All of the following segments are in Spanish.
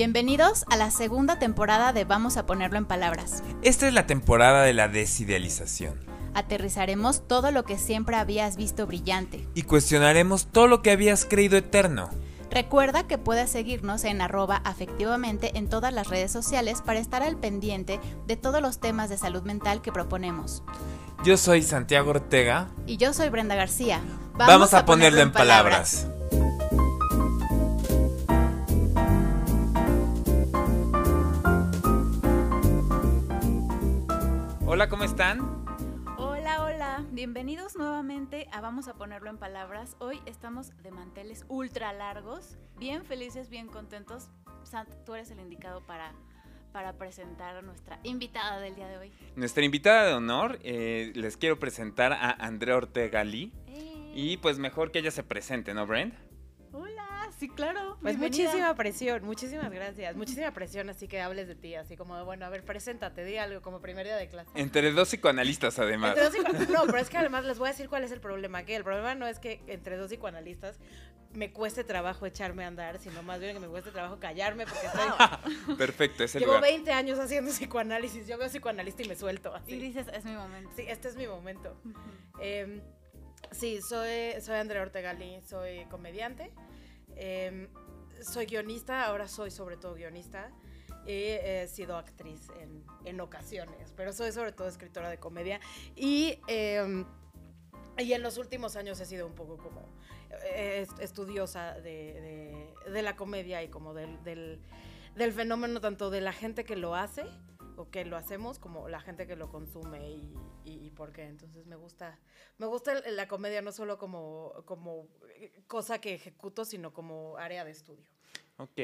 Bienvenidos a la segunda temporada de Vamos a ponerlo en palabras. Esta es la temporada de la desidealización. Aterrizaremos todo lo que siempre habías visto brillante. Y cuestionaremos todo lo que habías creído eterno. Recuerda que puedes seguirnos en arroba afectivamente en todas las redes sociales para estar al pendiente de todos los temas de salud mental que proponemos. Yo soy Santiago Ortega. Y yo soy Brenda García. Vamos, a, ponerlo, en palabras. Hola, ¿cómo están? Hola, hola. Bienvenidos nuevamente a Vamos a ponerlo en palabras. Hoy estamos de manteles ultra largos, bien felices, bien contentos. Sant, tú eres el indicado para, para presentar a nuestra invitada del día de hoy. Nuestra invitada de honor, eh, les quiero presentar a Andrea Ortega Lee. Eh, Y pues mejor que ella se presente, ¿no, Brent? Sí, claro. Pues bienvenida. muchísima presión, muchísimas gracias. Muchísima presión, así que hables de ti, así como, de, bueno, a ver, preséntate, di algo como primer día de clase. Entre dos psicoanalistas, además. Entre dos psico- no, pero es que además les voy a decir cuál es el problema. Que el problema no es que entre dos psicoanalistas me cueste trabajo echarme a andar, sino más bien que me cueste trabajo callarme porque estoy, Perfecto, es el llevo lugar. 20 años haciendo psicoanálisis. Yo veo psicoanalista y me suelto. Así. Y dices, es mi momento. Sí, este es mi momento. Eh, sí, soy, soy Andrea Ortega Lee, soy comediante. Eh, soy guionista, ahora soy sobre todo guionista. Y he sido actriz en, en ocasiones, pero soy sobre todo escritora de comedia. Y, eh, y en los últimos años he sido un poco como eh, est- estudiosa de, de- la comedia y como del, del fenómeno tanto de la gente que lo hace o que lo hacemos como la gente que lo consume y, y- y por qué. Entonces me gusta, me gusta la comedia no solo como, como eh, cosa que ejecuto, sino como área de estudio. Ok.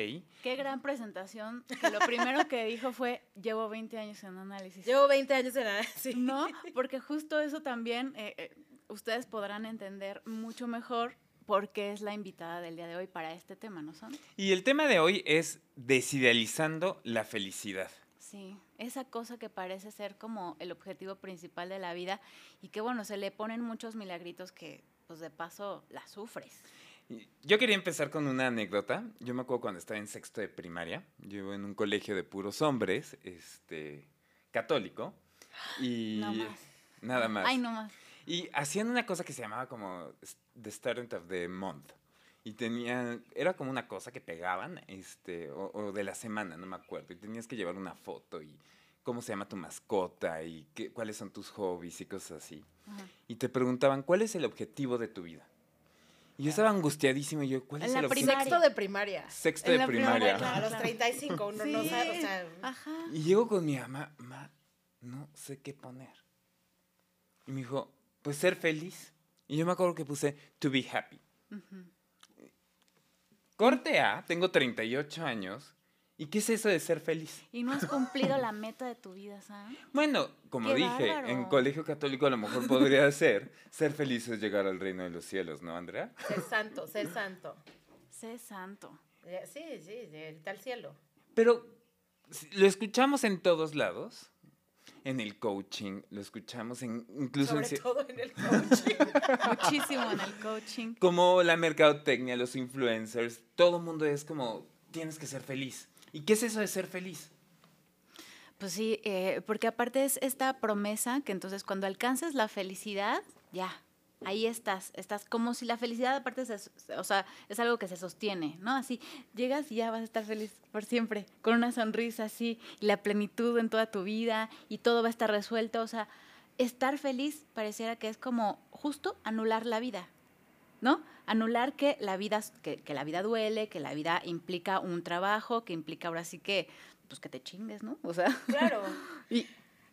Qué gran presentación. Que lo primero que dijo fue, llevo 20 años en análisis. Llevo 20 años en sí. No, porque justo eso también eh, eh, ustedes podrán entender mucho mejor porque es la invitada del día de hoy para este tema, ¿no son? Y el tema de hoy es desidealizando la felicidad. Sí, esa cosa que parece ser como el objetivo principal de la vida y que bueno, se le ponen muchos milagritos que pues de paso la sufres. Yo quería empezar con una anécdota. Yo me acuerdo cuando estaba en sexto de primaria. Yo iba en un colegio de puros hombres, este, católico. Y No más. nada más. Ay, no más. Y hacían una cosa que se llamaba como The Student of the Month. Y tenían, era como una cosa que pegaban, este, o, o de la semana, no me acuerdo. Y tenías que llevar una foto y cómo se llama tu mascota y qué, cuáles son tus hobbies y cosas así. Ajá. Y te preguntaban, ¿cuál es el objetivo de tu vida? Y yo estaba angustiadísimo y yo, ¿cuál En es la el objetivo? primaria. Sexto de primaria. Sexto En de la primaria, primaria. A los 35 uno no sabe, o sea, Ajá. Y llego con mi mamá, ma, no sé qué poner. Y me dijo, pues ser feliz. Y yo me acuerdo que puse to be happy. Ujú. Corte A, tengo 38 años. ¿Y qué es eso de ser feliz? Y no has cumplido la meta de tu vida, ¿sabes? Bueno, como ¡Qué dije, bárbaro! en colegio católico a lo mejor podría ser ser feliz es llegar al reino de los cielos, ¿no, Andrea? ser santo, ser santo. Sé santo. Eh, Sí, sí, del tal cielo. Pero lo escuchamos en todos lados. En el coaching, lo escuchamos en incluso en Sobre todo en el coaching. Muchísimo en el coaching. como la mercadotecnia, los influencers, todo el mundo es como tienes que ser feliz. ¿Y qué es eso de ser feliz? Pues sí, eh, porque aparte es esta promesa que entonces cuando alcances la felicidad, ya, ahí estás, estás como si la felicidad aparte, se- o sea, es algo que se sostiene, ¿no? Así, llegas y ya vas a estar feliz por siempre, con una sonrisa así, y la plenitud en toda tu vida, y todo va a estar resuelto, o sea, estar feliz pareciera que es como justo anular la vida, ¿no? Anular que la vida, que, que la vida duele, que la vida implica un trabajo, que implica ahora sí que, pues que te chingues, ¿no? O sea, Claro. y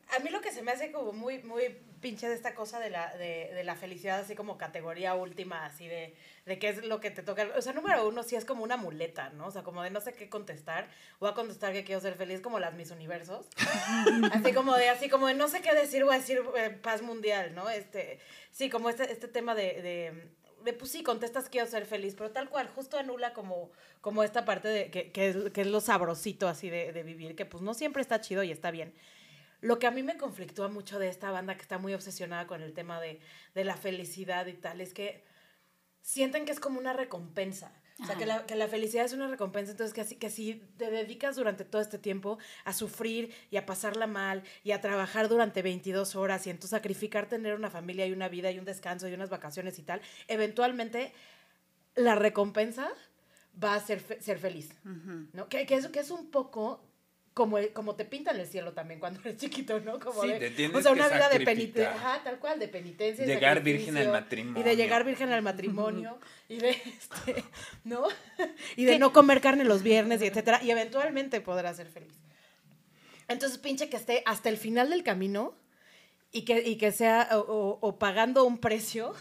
A mí lo que se me hace como muy, muy pinche de esta cosa de la, de, de la felicidad, así como categoría última, así de, de qué es lo que te toca. O sea, número uno, sí es como una muleta, ¿no? O sea, como de no sé qué contestar. Voy a contestar que quiero ser feliz, como las mis universos. así como de, así como de no sé qué decir, voy a decir eh, paz mundial, ¿no? Este, sí, como este, este tema de, de, de, pues sí, contestas quiero ser feliz, pero tal cual, justo anula como, como esta parte de que, que, es, que es lo sabrosito así de, de vivir, que pues no siempre está chido y está bien. Lo que a mí me conflictúa mucho de esta banda que está muy obsesionada con el tema de, de la felicidad y tal, es que sienten que es como una recompensa. O sea, que la, que la, felicidad es una recompensa, entonces que, así, que si te dedicas durante todo este tiempo a sufrir y a pasarla mal y a trabajar durante 22 horas y entonces sacrificar tener una familia y una vida y un descanso y unas vacaciones y tal, eventualmente la recompensa va a ser, ser feliz, ¿no? Que, que, es, que es un poco como, como te pintan el cielo también cuando eres chiquito, ¿no? Como sí, de, te o sea, una que vida de penitencia, ajá, tal cual, de penitencia. Llegar virgen al matrimonio. Y de llegar virgen al matrimonio, y de, este, ¿no? Y de no comer carne los viernes, y etcétera, y eventualmente podrás ser feliz. Entonces, pinche que esté hasta el final del camino y que, y que sea o, o pagando un precio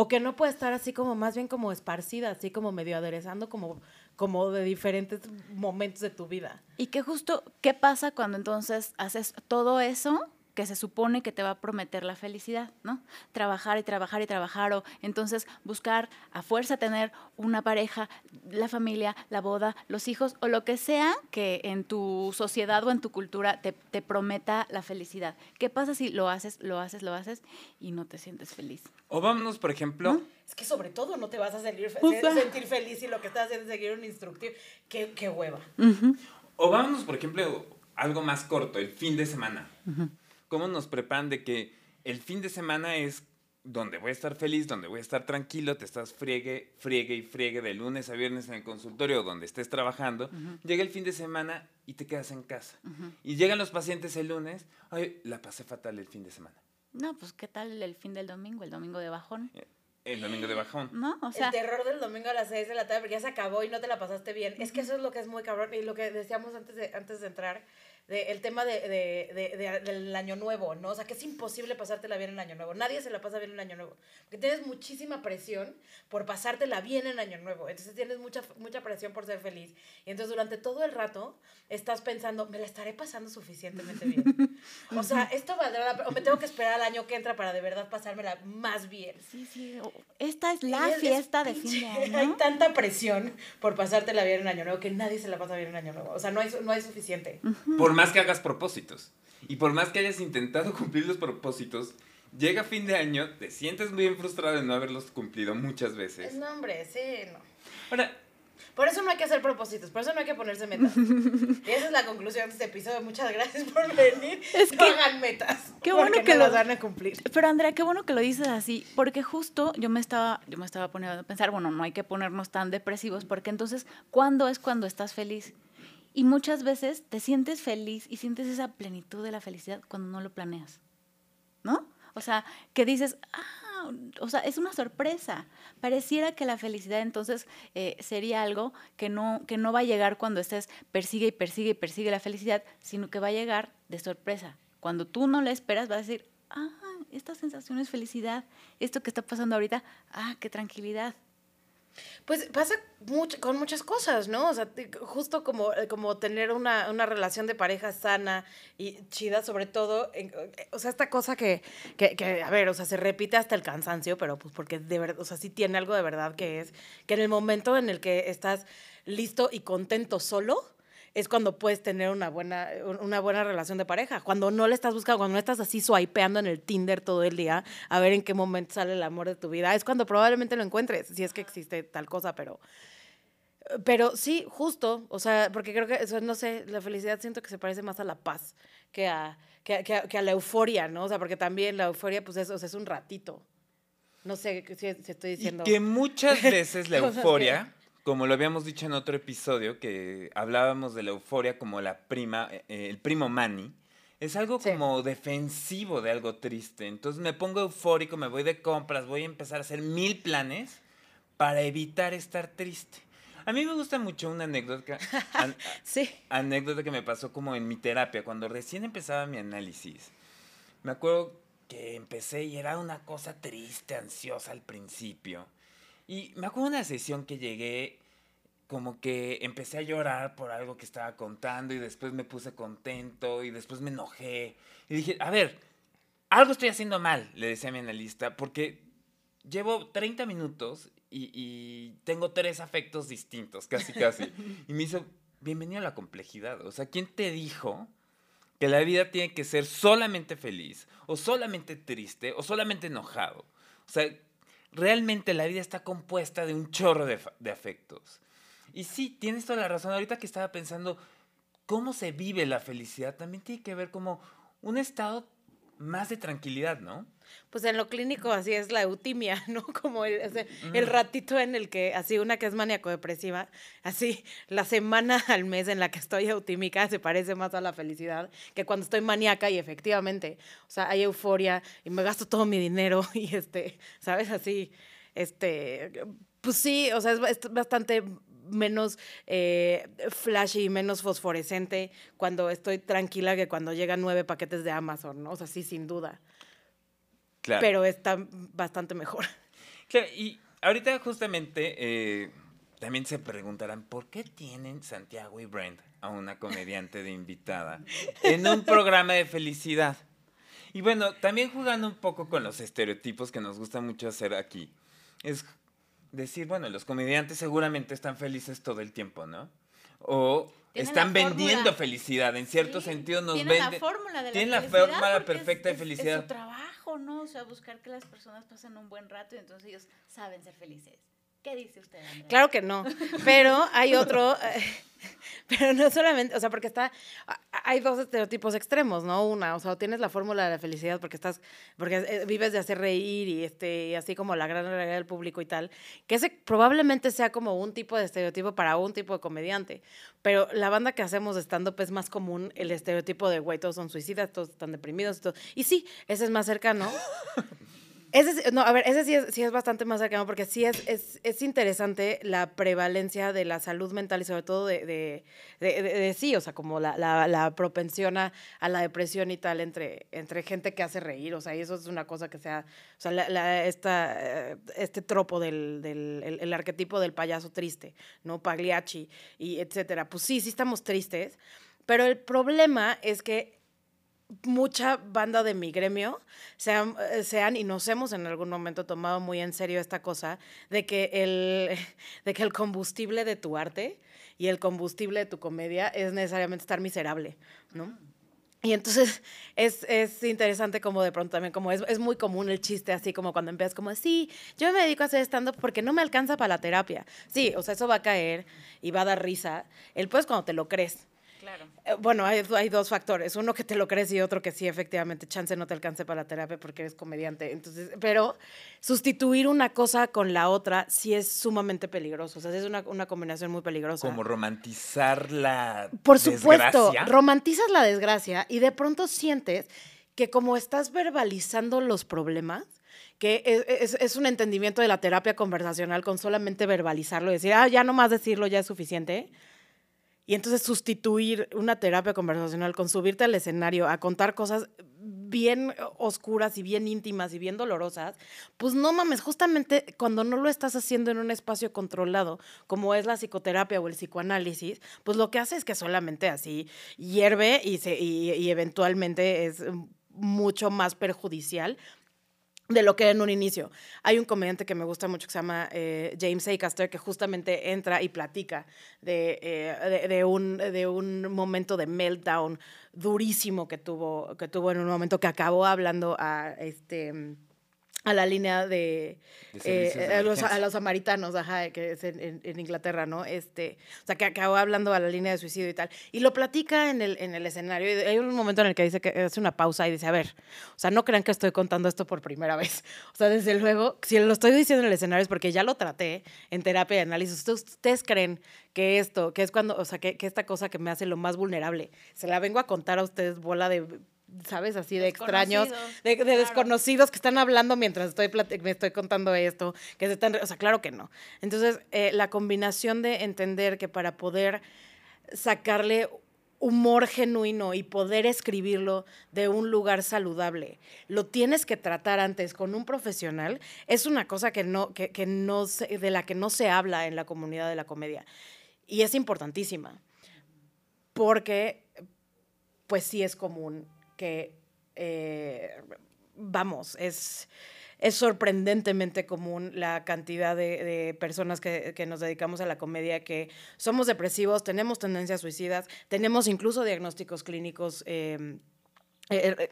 o que no puede estar así como más bien como esparcida, así como medio aderezando como, como de diferentes momentos de tu vida. Y que justo, ¿qué pasa cuando entonces haces todo eso que se supone que te va a prometer la felicidad, ¿no? Trabajar y trabajar y trabajar, o entonces buscar a fuerza tener una pareja, la familia, la boda, los hijos, o lo que sea que en tu sociedad o en tu cultura te, te prometa la felicidad. ¿Qué pasa si lo haces, lo haces, lo haces y no te sientes feliz? O vámonos, por ejemplo... ¿No? Es que sobre todo no te vas a sentir, sentir feliz si lo que estás haciendo es seguir un instructivo. Qué, qué hueva. Uh -huh. O vámonos, por ejemplo, algo más corto, el fin de semana. Uh -huh cómo nos preparan de que el fin de semana es donde voy a estar feliz, donde voy a estar tranquilo, te estás friegue, friegue y friegue de lunes a viernes en el consultorio donde estés trabajando, uh -huh. llega el fin de semana y te quedas en casa. Uh -huh. Y llegan los pacientes el lunes, ay, la pasé fatal el fin de semana. No, pues ¿qué tal el fin del domingo, el domingo de bajón? El domingo de bajón. No, o sea. El terror del domingo a las 6 de la tarde, porque ya se acabó y no te la pasaste bien. Uh -huh. Es que eso es lo que es muy cabrón. Y lo que decíamos antes de, antes de entrar, de, el tema de, de, de, del año nuevo, ¿no? O sea, que es imposible pasártela bien en año nuevo. Nadie se la pasa bien en año nuevo. Porque tienes muchísima presión por pasártela bien en año nuevo. Entonces tienes mucha, mucha presión por ser feliz. Y entonces durante todo el rato estás pensando, me la estaré pasando suficientemente bien. o sea, esto valdrá la pena. O me tengo que esperar al año que entra para de verdad pasármela más bien. Sí, sí. Esta es la es, fiesta es, de fin de año. Hay tanta presión por pasártela bien en año nuevo que nadie se la pasa bien en año nuevo. O sea, no hay, no hay suficiente. Uh -huh. Por más que hagas propósitos y por más que hayas intentado cumplir los propósitos, llega fin de año, te sientes bien frustrado de no haberlos cumplido muchas veces. No, hombre, sí, no. Ahora, por eso no hay que hacer propósitos, por eso no hay que ponerse metas. y esa es la conclusión de este episodio. Muchas gracias por venir. Es no que, hagan metas. Qué bueno que no lo van a cumplir. Pero Andrea, qué bueno que lo dices así, porque justo yo me estaba yo me estaba poniendo a pensar, bueno, no hay que ponernos tan depresivos porque entonces ¿cuándo es cuando estás feliz? Y muchas veces te sientes feliz y sientes esa plenitud de la felicidad cuando no lo planeas. ¿No? O sea, que dices, ah, o sea, es una sorpresa. Pareciera que la felicidad entonces eh, sería algo que no, que no va a llegar cuando estés persigue y persigue y persigue la felicidad, sino que va a llegar de sorpresa. Cuando tú no la esperas, vas a decir, ah, esta sensación es felicidad. Esto que está pasando ahorita, ah, qué tranquilidad. Pues pasa mucho, con muchas cosas, ¿no? O sea, justo como, como tener una, una relación de pareja sana y chida, sobre todo, en, o sea, esta cosa que, que, que, a ver, o sea, se repite hasta el cansancio, pero pues porque de verdad, o sea, sí tiene algo de verdad que es que en el momento en el que estás listo y contento solo, es cuando puedes tener una buena, una buena relación de pareja. Cuando no le estás buscando, cuando no estás así swipeando en el Tinder todo el día a ver en qué momento sale el amor de tu vida, es cuando probablemente lo encuentres, si es que existe tal cosa, pero... Pero sí, justo, o sea, porque creo que, eso, no sé, la felicidad siento que se parece más a la paz que a, que, que, que a la euforia, ¿no? O sea, porque también la euforia, pues es, o sea, es un ratito. No sé si, si estoy diciendo... Y que muchas veces la euforia como lo habíamos dicho en otro episodio, que hablábamos de la euforia como la prima, eh, el primo Manny, es algo sí. como defensivo de algo triste. Entonces me pongo eufórico, me voy de compras, voy a empezar a hacer mil planes para evitar estar triste. A mí me gusta mucho una anécdota, an, sí. anécdota que me pasó como en mi terapia, cuando recién empezaba mi análisis. Me acuerdo que empecé y era una cosa triste, ansiosa al principio. Y me acuerdo una sesión que llegué, como que empecé a llorar por algo que estaba contando y después me puse contento y después me enojé. Y dije, a ver, algo estoy haciendo mal, le decía a mi analista, porque llevo 30 minutos y, y tengo tres afectos distintos, casi, casi. y me hizo, bienvenido a la complejidad. O sea, ¿quién te dijo que la vida tiene que ser solamente feliz o solamente triste o solamente enojado? O sea, realmente la vida está compuesta de un chorro de, afectos. Y sí, tienes toda la razón. Ahorita que estaba pensando, cómo se vive la felicidad también tiene que ver como un estado más de tranquilidad, ¿no? Pues en lo clínico así es la eutimia, ¿no? Como el, el ratito en el que, así una que es maníaco-depresiva, así la semana al mes en la que estoy eutímica se parece más a la felicidad que cuando estoy maníaca y efectivamente, o sea, hay euforia y me gasto todo mi dinero y este, ¿sabes? Así, este, pues sí, o sea, es bastante menos eh, flashy, menos fosforescente cuando estoy tranquila que cuando llegan nueve paquetes de Amazon, ¿no? O sea, sí, sin duda. Claro. Pero está bastante mejor. Claro, y ahorita justamente eh, también se preguntarán, ¿por qué tienen Santiago y Brent a una comediante de invitada en un programa de felicidad? Y bueno, también jugando un poco con los estereotipos que nos gusta mucho hacer aquí, es decir, bueno, los comediantes seguramente están felices todo el tiempo, ¿no? O están vendiendo felicidad, en cierto sentido nos venden. Tienen la fórmula de la Tienen la fórmula perfecta de felicidad. Es, su trabajo, ¿no? O sea, buscar que las personas pasen un buen rato y entonces ellos saben ser felices. ¿Qué dice usted, Andrea? Claro que no, pero hay otro, pero no solamente, o sea, porque está, hay dos estereotipos extremos, ¿no? Una, o sea, tienes la fórmula de la felicidad porque estás, porque eh, vives de hacer reír y este, y así como la gran realidad del público y tal, que ese probablemente sea como un tipo de estereotipo para un tipo de comediante, pero la banda que hacemos stand-up es más común el estereotipo de, güey, todos son suicidas, todos están deprimidos, y sí, ese es más cercano. Ese, no, a ver, ese sí es, sí es bastante más cercano porque sí es, es, es, interesante la prevalencia de la salud mental y sobre todo de, de, de, sí, o sea, como la, la, la propensión a, la depresión y tal entre, entre gente que hace reír, o sea, y eso es una cosa que sea, o sea, la, esta, eh, este tropo del, del el, el, arquetipo del payaso triste, ¿no? Pagliacci y etcétera. Pues sí, sí estamos tristes, pero el problema es que mucha banda de mi gremio sean, eh, sean, y nos hemos en algún momento tomado muy en serio esta cosa de que el, de que el combustible de tu arte y el combustible de tu comedia es necesariamente estar miserable, ¿no? Y entonces es, es, interesante como de pronto también, como es, es, muy común el chiste así como cuando empiezas como, sí, yo me dedico a hacer stand-up porque no me alcanza para la terapia. Sí, o sea, eso va a caer y va a dar risa. El pues cuando te lo crees. Eh, bueno, hay, hay, dos factores. Uno que te lo crees y otro que sí, efectivamente, chance no te alcance para la terapia porque eres comediante. Entonces, pero sustituir una cosa con la otra sí es sumamente peligroso. O sea, es una, una combinación muy peligrosa. Como romantizar la Por supuesto, romantizas la desgracia y de pronto sientes que como estás verbalizando los problemas, que es, es, un entendimiento de la terapia conversacional con solamente verbalizarlo y decir, ah, ya no más decirlo ya es suficiente y entonces sustituir una terapia conversacional con subirte al escenario a contar cosas bien oscuras y bien íntimas y bien dolorosas, pues no mames, justamente cuando no lo estás haciendo en un espacio controlado, como es la psicoterapia o el psicoanálisis, pues lo que hace es que solamente así hierve y, se, y, y eventualmente es mucho más perjudicial de lo que era en un inicio. Hay un comediante que me gusta mucho que se llama eh, James Acaster que justamente entra y platica de, eh, de, un, de un momento de meltdown durísimo que tuvo, que tuvo en un momento que acabó hablando a este a la línea de, eh, a, los, a, los, samaritanos, ajá, que es en, en, Inglaterra, ¿no? Este, o sea, que acabó hablando a la línea de suicidio y tal. Y lo platica en el, en el escenario. Y hay un momento en el que dice que hace una pausa y dice, a ver, o sea, no crean que estoy contando esto por primera vez. O sea, desde luego, si lo estoy diciendo en el escenario es porque ya lo traté en terapia de análisis. ¿Ustedes creen que esto, que es cuando, o sea, que, que esta cosa que me hace lo más vulnerable, se la vengo a contar a ustedes, bola de ¿sabes? Así de extraños, de, desconocidos que están hablando mientras estoy me estoy contando esto, que se están, o sea, claro que no. Entonces, eh, la combinación de entender que para poder sacarle humor genuino y poder escribirlo de un lugar saludable, lo tienes que tratar antes con un profesional, es una cosa que no, que, que no de la que no se habla en la comunidad de la comedia. Y es importantísima, porque pues sí es común que, eh, vamos, es, es sorprendentemente común la cantidad de, personas que, nos dedicamos a la comedia que somos depresivos, tenemos tendencias suicidas, tenemos incluso diagnósticos clínicos eh, eh,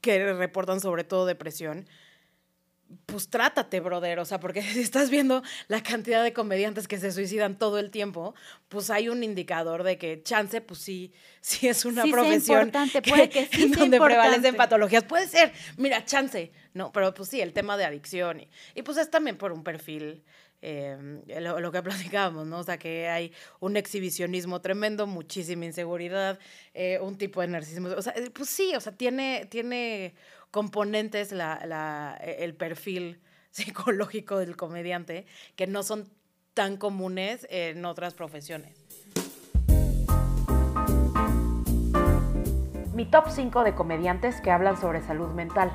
que reportan sobre todo depresión. Pues trátate, brother. O sea, porque si estás viendo la cantidad de comediantes que se suicidan todo el tiempo, pues hay un indicador de que chance, pues sí, sí es una Sí profesión importante, puede que sí en sea donde prevalecen patologías. Puede ser, mira, chance, ¿no? Pero pues sí, el tema de adicción. Y, y pues es también por un perfil, eh, lo, lo que platicábamos, ¿no? O sea, que hay un exhibicionismo tremendo, muchísima inseguridad, eh, un tipo de narcisismo. O sea, eh, pues sí, o sea, tiene, tiene componentes la, la- el perfil psicológico del comediante que no son tan comunes en otras profesiones. Mi top 5 de comediantes que hablan sobre salud mental.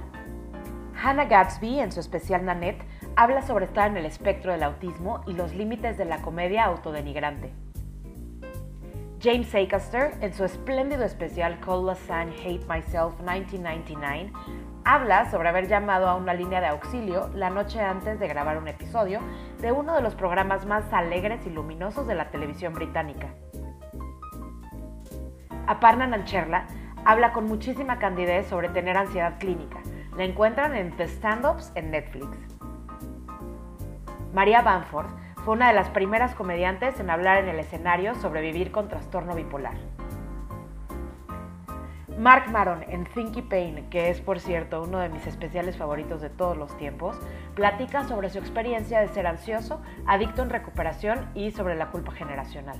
Hannah Gadsby, en su especial Nanette, habla sobre estar en el espectro del autismo y los límites de la comedia autodenigrante. James Acaster, en su espléndido especial Call Sun Hate Myself 1999, habla sobre haber llamado a una línea de auxilio la noche antes de grabar un episodio de uno de los programas más alegres y luminosos de la televisión británica. Aparna Nancherla habla con muchísima candidez sobre tener ansiedad clínica. La encuentran en The Stand-Ups en Netflix. María Banford fue una de las primeras comediantes en hablar en el escenario sobre vivir con trastorno bipolar. Mark Maron en Thinky Pain, que es por cierto uno de mis especiales favoritos de todos los tiempos, platica sobre su experiencia de ser ansioso, adicto en recuperación y sobre la culpa generacional.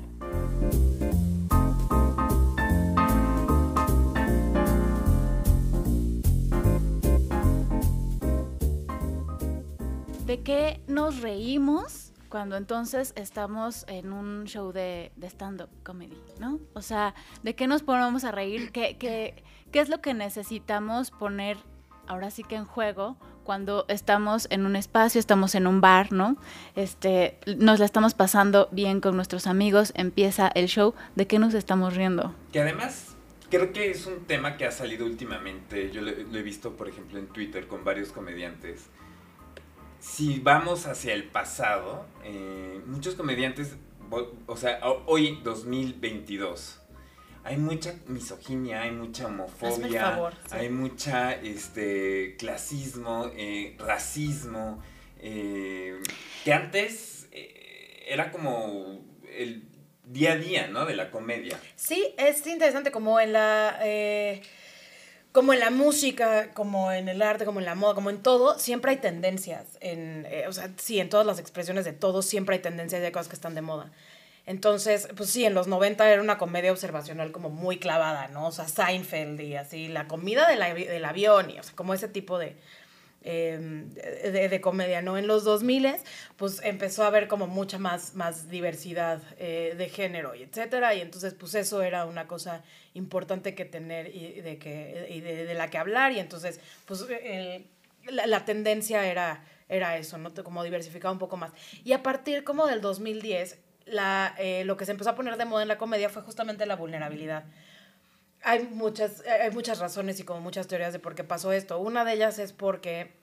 ¿De qué nos reímos cuando entonces estamos en un show de, stand-up comedy, ¿no? O sea, ¿de qué nos ponemos a reír? ¿Qué, qué, ¿Qué es lo que necesitamos poner ahora sí que en juego cuando estamos en un espacio, estamos en un bar, ¿no? Este, nos la estamos pasando bien con nuestros amigos, empieza el show, ¿de qué nos estamos riendo? Que además creo que es un tema que ha salido últimamente. Yo lo, lo he visto, por ejemplo, en Twitter con varios comediantes. Si vamos hacia el pasado, eh, muchos comediantes, o sea, ho- hoy 2022, hay mucha misoginia, hay mucha homofobia, favor, sí. hay mucha este clasismo, eh, racismo, eh, que antes era como el día a día, ¿no? De la comedia. Sí, es interesante como en la como en la música, como en el arte, como en la moda, como en todo, siempre hay tendencias. En, eh, o sea, sí, en todas las expresiones de todo siempre hay tendencias hay cosas que están de moda. Entonces, pues sí, en los 90 era una comedia observacional como muy clavada, ¿no? O sea, Seinfeld y así, la comida del, avi- del avión y, o sea, como ese tipo de, eh, de, de comedia, ¿no? En los 2000 pues empezó a haber como mucha más, más diversidad eh, de género y etcétera, y entonces pues eso era una cosa importante que tener y de, que, y de, de la que hablar, y entonces pues el- la, la tendencia era, era eso, ¿no? Como diversificar un poco más. Y a partir como del 2010, la, eh, lo que se empezó a poner de moda en la comedia fue justamente la vulnerabilidad hay muchas, hay muchas razones y como muchas teorías de por qué pasó esto. Una de ellas es porque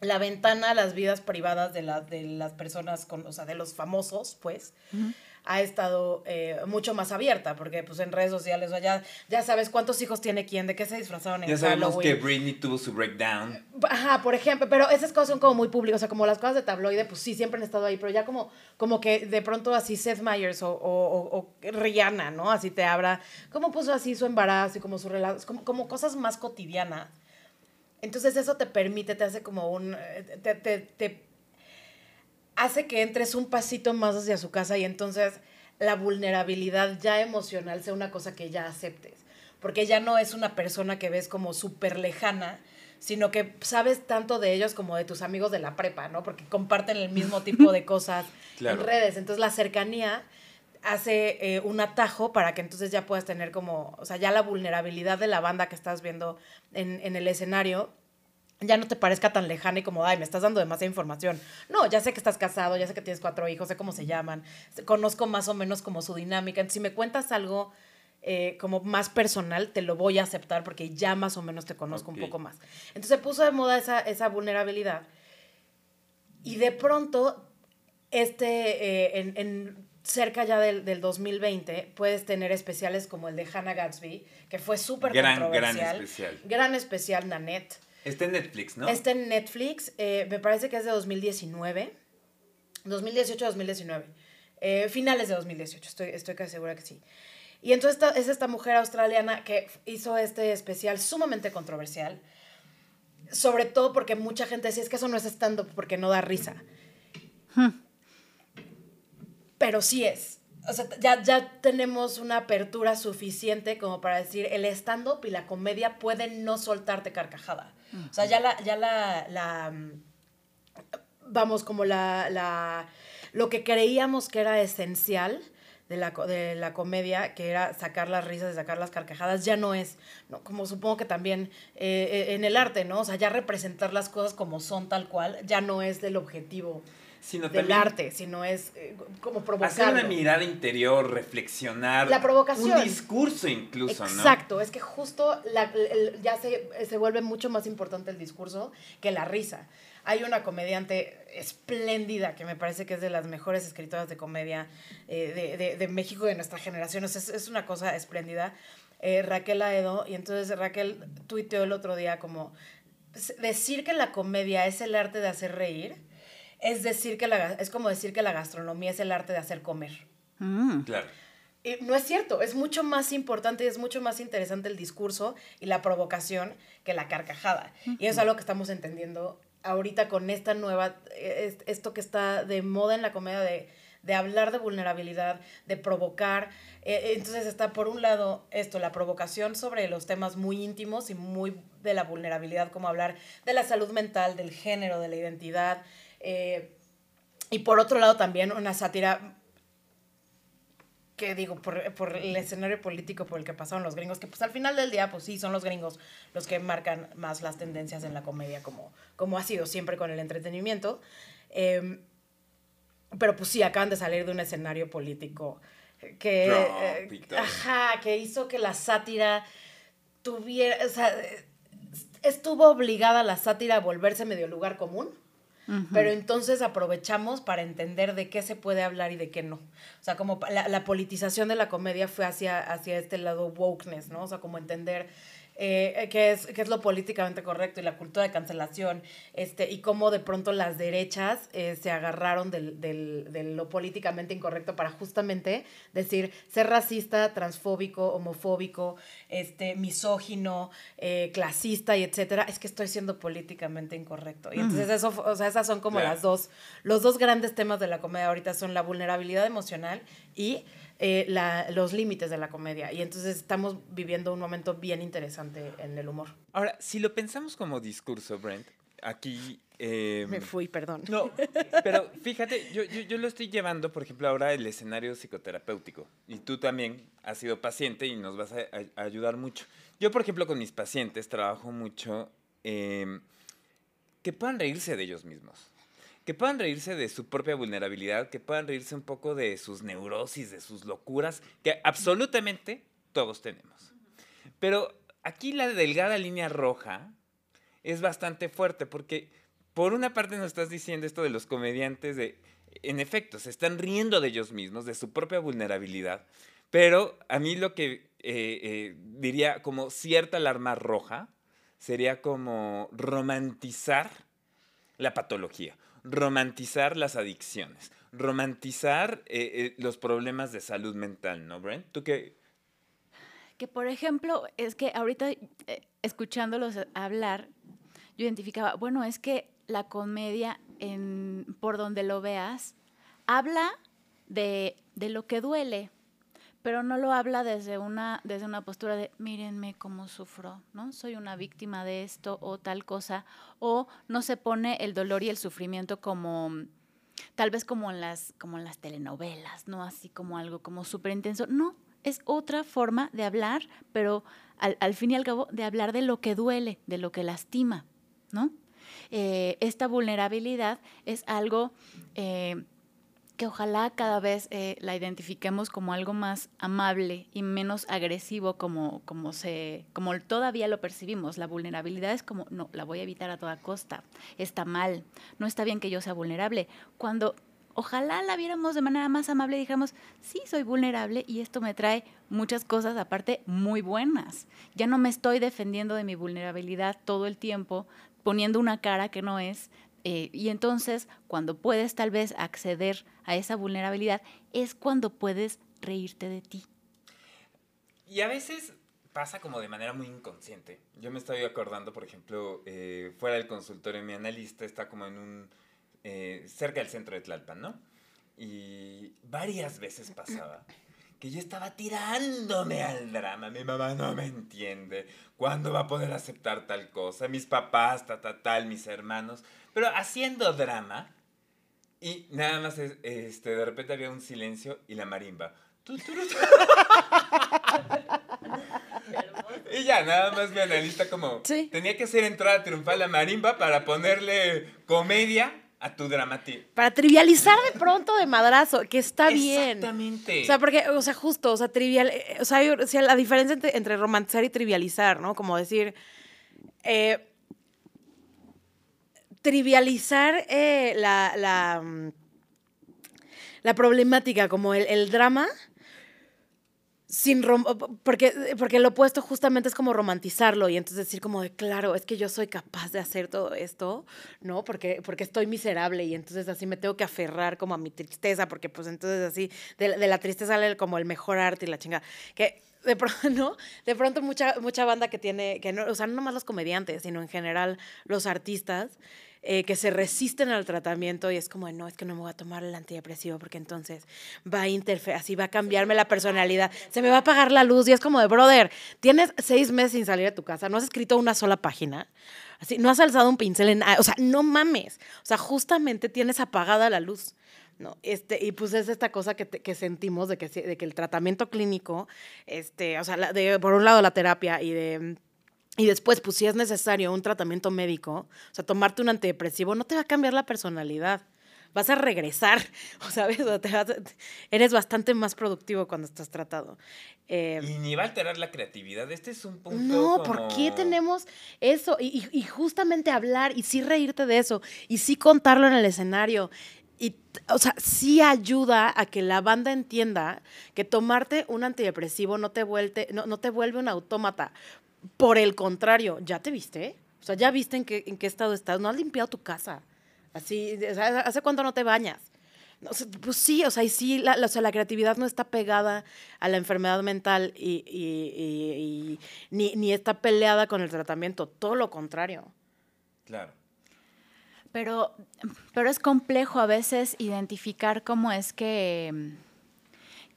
la ventana a las vidas privadas de, las de las personas, con, o sea, de los famosos, pues, ha estado eh, mucho más abierta, porque pues en redes sociales, ya, ya sabes cuántos hijos tiene quién, de qué se disfrazaron en Ya sabemos Halloween. que Britney tuvo su breakdown. Ajá, por ejemplo, pero esas cosas son como muy públicas, o sea, como las cosas de tabloide, pues sí, siempre han estado ahí, pero ya como, como que de pronto así Seth Meyers o, o, o- o Rihanna, ¿no? Así te habla, como puso así su embarazo y como su relación, como, como cosas más cotidianas. Entonces eso te permite, te hace como un, eh, te, te, te hace que entres un pasito más hacia su casa y entonces la vulnerabilidad ya emocional sea una cosa que ya aceptes. Porque ya no es una persona que ves como súper lejana, sino que sabes tanto de ellos como de tus amigos de la prepa, ¿no? Porque comparten el mismo tipo de cosas Claro. en redes. Entonces la cercanía hace eh, un atajo para que entonces ya puedas tener como, o sea, ya la vulnerabilidad de la banda que estás viendo en, en el escenario ya no te parezca tan lejana y como, ay, me estás dando demasiada información. No, ya sé que estás casado, ya sé que tienes cuatro hijos, sé cómo se llaman, conozco más o menos como su dinámica. Entonces, si me cuentas algo eh, como más personal, te lo voy a aceptar porque ya más o menos te conozco un poco más. Entonces se puso de moda esa, esa vulnerabilidad. Y de pronto, este, eh, en, en cerca ya del, del 2020, puedes tener especiales como el de Hannah Gadsby, que fue súper Gran, gran controversial. especial. Gran especial, Nanette. Está en Netflix, ¿no? Está en Netflix, eh, me parece que es de 2019, 2018-2019, eh, finales de 2018, estoy, estoy casi segura que sí. Y entonces esta- es esta mujer australiana que hizo este especial sumamente controversial, sobre todo porque mucha gente decía, es que eso no es stand-up porque no da risa. Pero sí es. O sea, ya, ya tenemos una apertura suficiente como para decir, el stand-up y la comedia pueden no soltarte carcajada. O sea, ya la, ya la, la mm, vamos, como la, la, lo que creíamos que era esencial de la, de la comedia, que era sacar las risas y sacar las carcajadas, ya no es, ¿no? como supongo que también eh, eh, en el arte, ¿no? O sea, ya representar las cosas como son tal cual, ya no es del objetivo Sino del arte, sino es eh, como Hacer provocar. una mirada interior, reflexionar. La provocación. Un discurso incluso, ¿no? Exacto, es que justo la- el- ya se, se vuelve mucho más importante el discurso que la risa. Hay una comediante espléndida que me parece que es de las mejores escritoras de comedia eh, de, de- de México de nuestra generación. O sea, es, es una cosa espléndida. eh, Raquel Aedo. Y entonces Raquel tuiteó el otro día como "S- decir que la comedia es el arte de hacer reír. Es, decir que la, es como decir que la gastronomía es el arte de hacer comer. Mm. Claro. Y no es cierto, es mucho más importante y es mucho más interesante el discurso y la provocación que la carcajada. Y eso es algo que estamos entendiendo ahorita con esta nueva, es- esto que está de moda en la comedia de, de hablar de vulnerabilidad, de provocar. Eh, entonces está por un lado esto, la provocación sobre los temas muy íntimos y muy de la vulnerabilidad, como hablar de la salud mental, del género, de la identidad. Eh, y por otro lado también una sátira que digo, por, por el escenario político por el que pasaron los gringos, que pues al final del día, pues sí, son los gringos los que marcan más las tendencias en la comedia, como, como ha sido siempre con el entretenimiento. Em, pero pues sí, acaban de salir de un escenario político que, eh, ajá, que hizo que la sátira tuviera, o sea, estuvo obligada la sátira a volverse medio lugar común. Pero entonces aprovechamos para entender de qué se puede hablar y de qué no. O sea, como la, la politización de la comedia fue hacia, hacia este lado wokeness, ¿no? O sea, como entender eh, qué, es, qué es lo políticamente correcto y la cultura de cancelación, este, y cómo de pronto las derechas eh, se agarraron del, del- de lo políticamente incorrecto para justamente decir ser racista, transfóbico, homofóbico, este, misógino, eh, clasista y etcétera, es que estoy siendo políticamente incorrecto. Y entonces eso, o sea, esas son como las dos, los dos grandes temas de la comedia ahorita son la vulnerabilidad emocional y eh, la- los límites de la comedia. Y entonces estamos viviendo un momento bien interesante en el humor. Ahora, si lo pensamos como discurso, Brent, aquí... eh, Me fui, perdón. No, pero fíjate, yo, yo, yo lo estoy llevando, por ejemplo, ahora el escenario psicoterapéutico. Y tú también has sido paciente y nos vas a, a- a ayudar mucho. Yo, por ejemplo, con mis pacientes trabajo mucho em, que puedan reírse de ellos mismos. Que puedan reírse de su propia vulnerabilidad, que puedan reírse un poco de sus neurosis, de sus locuras, que absolutamente todos tenemos. Pero aquí la delgada línea roja es bastante fuerte porque por una parte nos estás diciendo esto de los comediantes de, en efecto, se están riendo de ellos mismos, de su propia vulnerabilidad, pero a mí lo que eh, eh, diría como cierta alarma roja sería como romantizar la patología, romantizar las adicciones, romantizar eh, eh, los problemas de salud mental, ¿no, Brent? ¿Tú qué? Que por ejemplo, es que ahorita eh, escuchándolos hablar, yo identificaba, bueno, es que la comedia, en, por donde lo veas, habla de, de lo que duele, pero no lo habla desde una, desde una postura de mírenme cómo sufro, ¿no? Soy una víctima de esto o tal cosa, o no se pone el dolor y el sufrimiento como tal vez como en las, como en las telenovelas, ¿no? Así como algo como súper intenso. No, es otra forma de hablar, pero al, al fin y al cabo de hablar de lo que duele, de lo que lastima, ¿no? Eh, esta vulnerabilidad es algo eh, que ojalá cada vez eh, la identifiquemos como algo más amable y menos agresivo como, como, se, como todavía lo percibimos. La vulnerabilidad es como, no, la voy a evitar a toda costa, está mal, no está bien que yo sea vulnerable. Cuando ojalá la viéramos de manera más amable dijéramos, sí, soy vulnerable y esto me trae muchas cosas aparte muy buenas. Ya no me estoy defendiendo de mi vulnerabilidad todo el tiempo, poniendo una cara que no es. Eh, y entonces, cuando puedes tal vez acceder a esa vulnerabilidad, es cuando puedes reírte de ti. Y a veces pasa como de manera muy inconsciente. Yo me estoy acordando, por ejemplo, eh, fuera del consultorio, mi analista está como en un, eh, cerca del centro de Tlalpan, ¿no? Y varias veces pasaba que yo estaba tirándome al drama. Mi mamá no me entiende. ¿Cuándo va a poder aceptar tal cosa? Mis papás, ta, ta, tal, mis hermanos. Pero haciendo drama. Y nada más, este, de repente había un silencio y la marimba. y ya, nada más mi analista como... Tenía que hacer entrada triunfal la marimba para ponerle comedia a tu dramático. Para trivializar de pronto de madrazo, que está bien. Exactamente. O sea, porque, o sea, justo, o sea, trivial, eh, o sea, la diferencia entre, romantizar y trivializar, ¿no? Como decir, eh, trivializar eh, la, la, mm, la, problemática, como el, el drama, sin porque, porque lo opuesto justamente es como romantizarlo y entonces decir como de, claro, es que yo soy capaz de hacer todo esto, ¿no? Porque, porque estoy miserable y entonces así me tengo que aferrar como a mi tristeza, porque pues entonces así, de, la tristeza sale como el mejor arte y la chinga. Que de pronto, ¿no? De pronto mucha, mucha banda que tiene, que no, o sea, no nomás los comediantes, sino en general los artistas, eh, que se resisten al tratamiento y es como, no, es que no me voy a tomar el antidepresivo porque entonces va a interferir, así va a cambiarme la personalidad, se me va a apagar la luz y es como de, brother, tienes seis meses sin salir de tu casa, no has escrito una sola página, así, no has alzado un pincel en, o sea, no mames, o sea, justamente tienes apagada la luz. ¿no? Este, y pues es esta cosa que, que sentimos de que, de que el tratamiento clínico, este, o sea, de, por un lado la terapia y de y después, pues si es necesario un tratamiento médico, o sea, tomarte un antidepresivo no te va a cambiar la personalidad. Vas a regresar, o sabes, o te eres bastante más productivo cuando estás tratado. Eh, y ni va a alterar la creatividad. Este es un punto. No, ¿por qué tenemos eso? Y, y, justamente hablar y sí reírte de eso y sí contarlo en el escenario y, o sea, sí ayuda a que la banda entienda que tomarte un antidepresivo no te, vuelve, no, no te vuelve un autómata. Por el contrario, ¿ya te viste? O sea, ¿ya viste en qué, en qué estado estás? ¿No has limpiado tu casa? Así, ¿hace cuánto no te bañas? pues sí, o sea, y sí, la, o sea, la creatividad no está pegada a la enfermedad mental y, y, ni, ni, está peleada con el tratamiento, todo lo contrario. Claro. Pero, pero es complejo a veces identificar cómo es que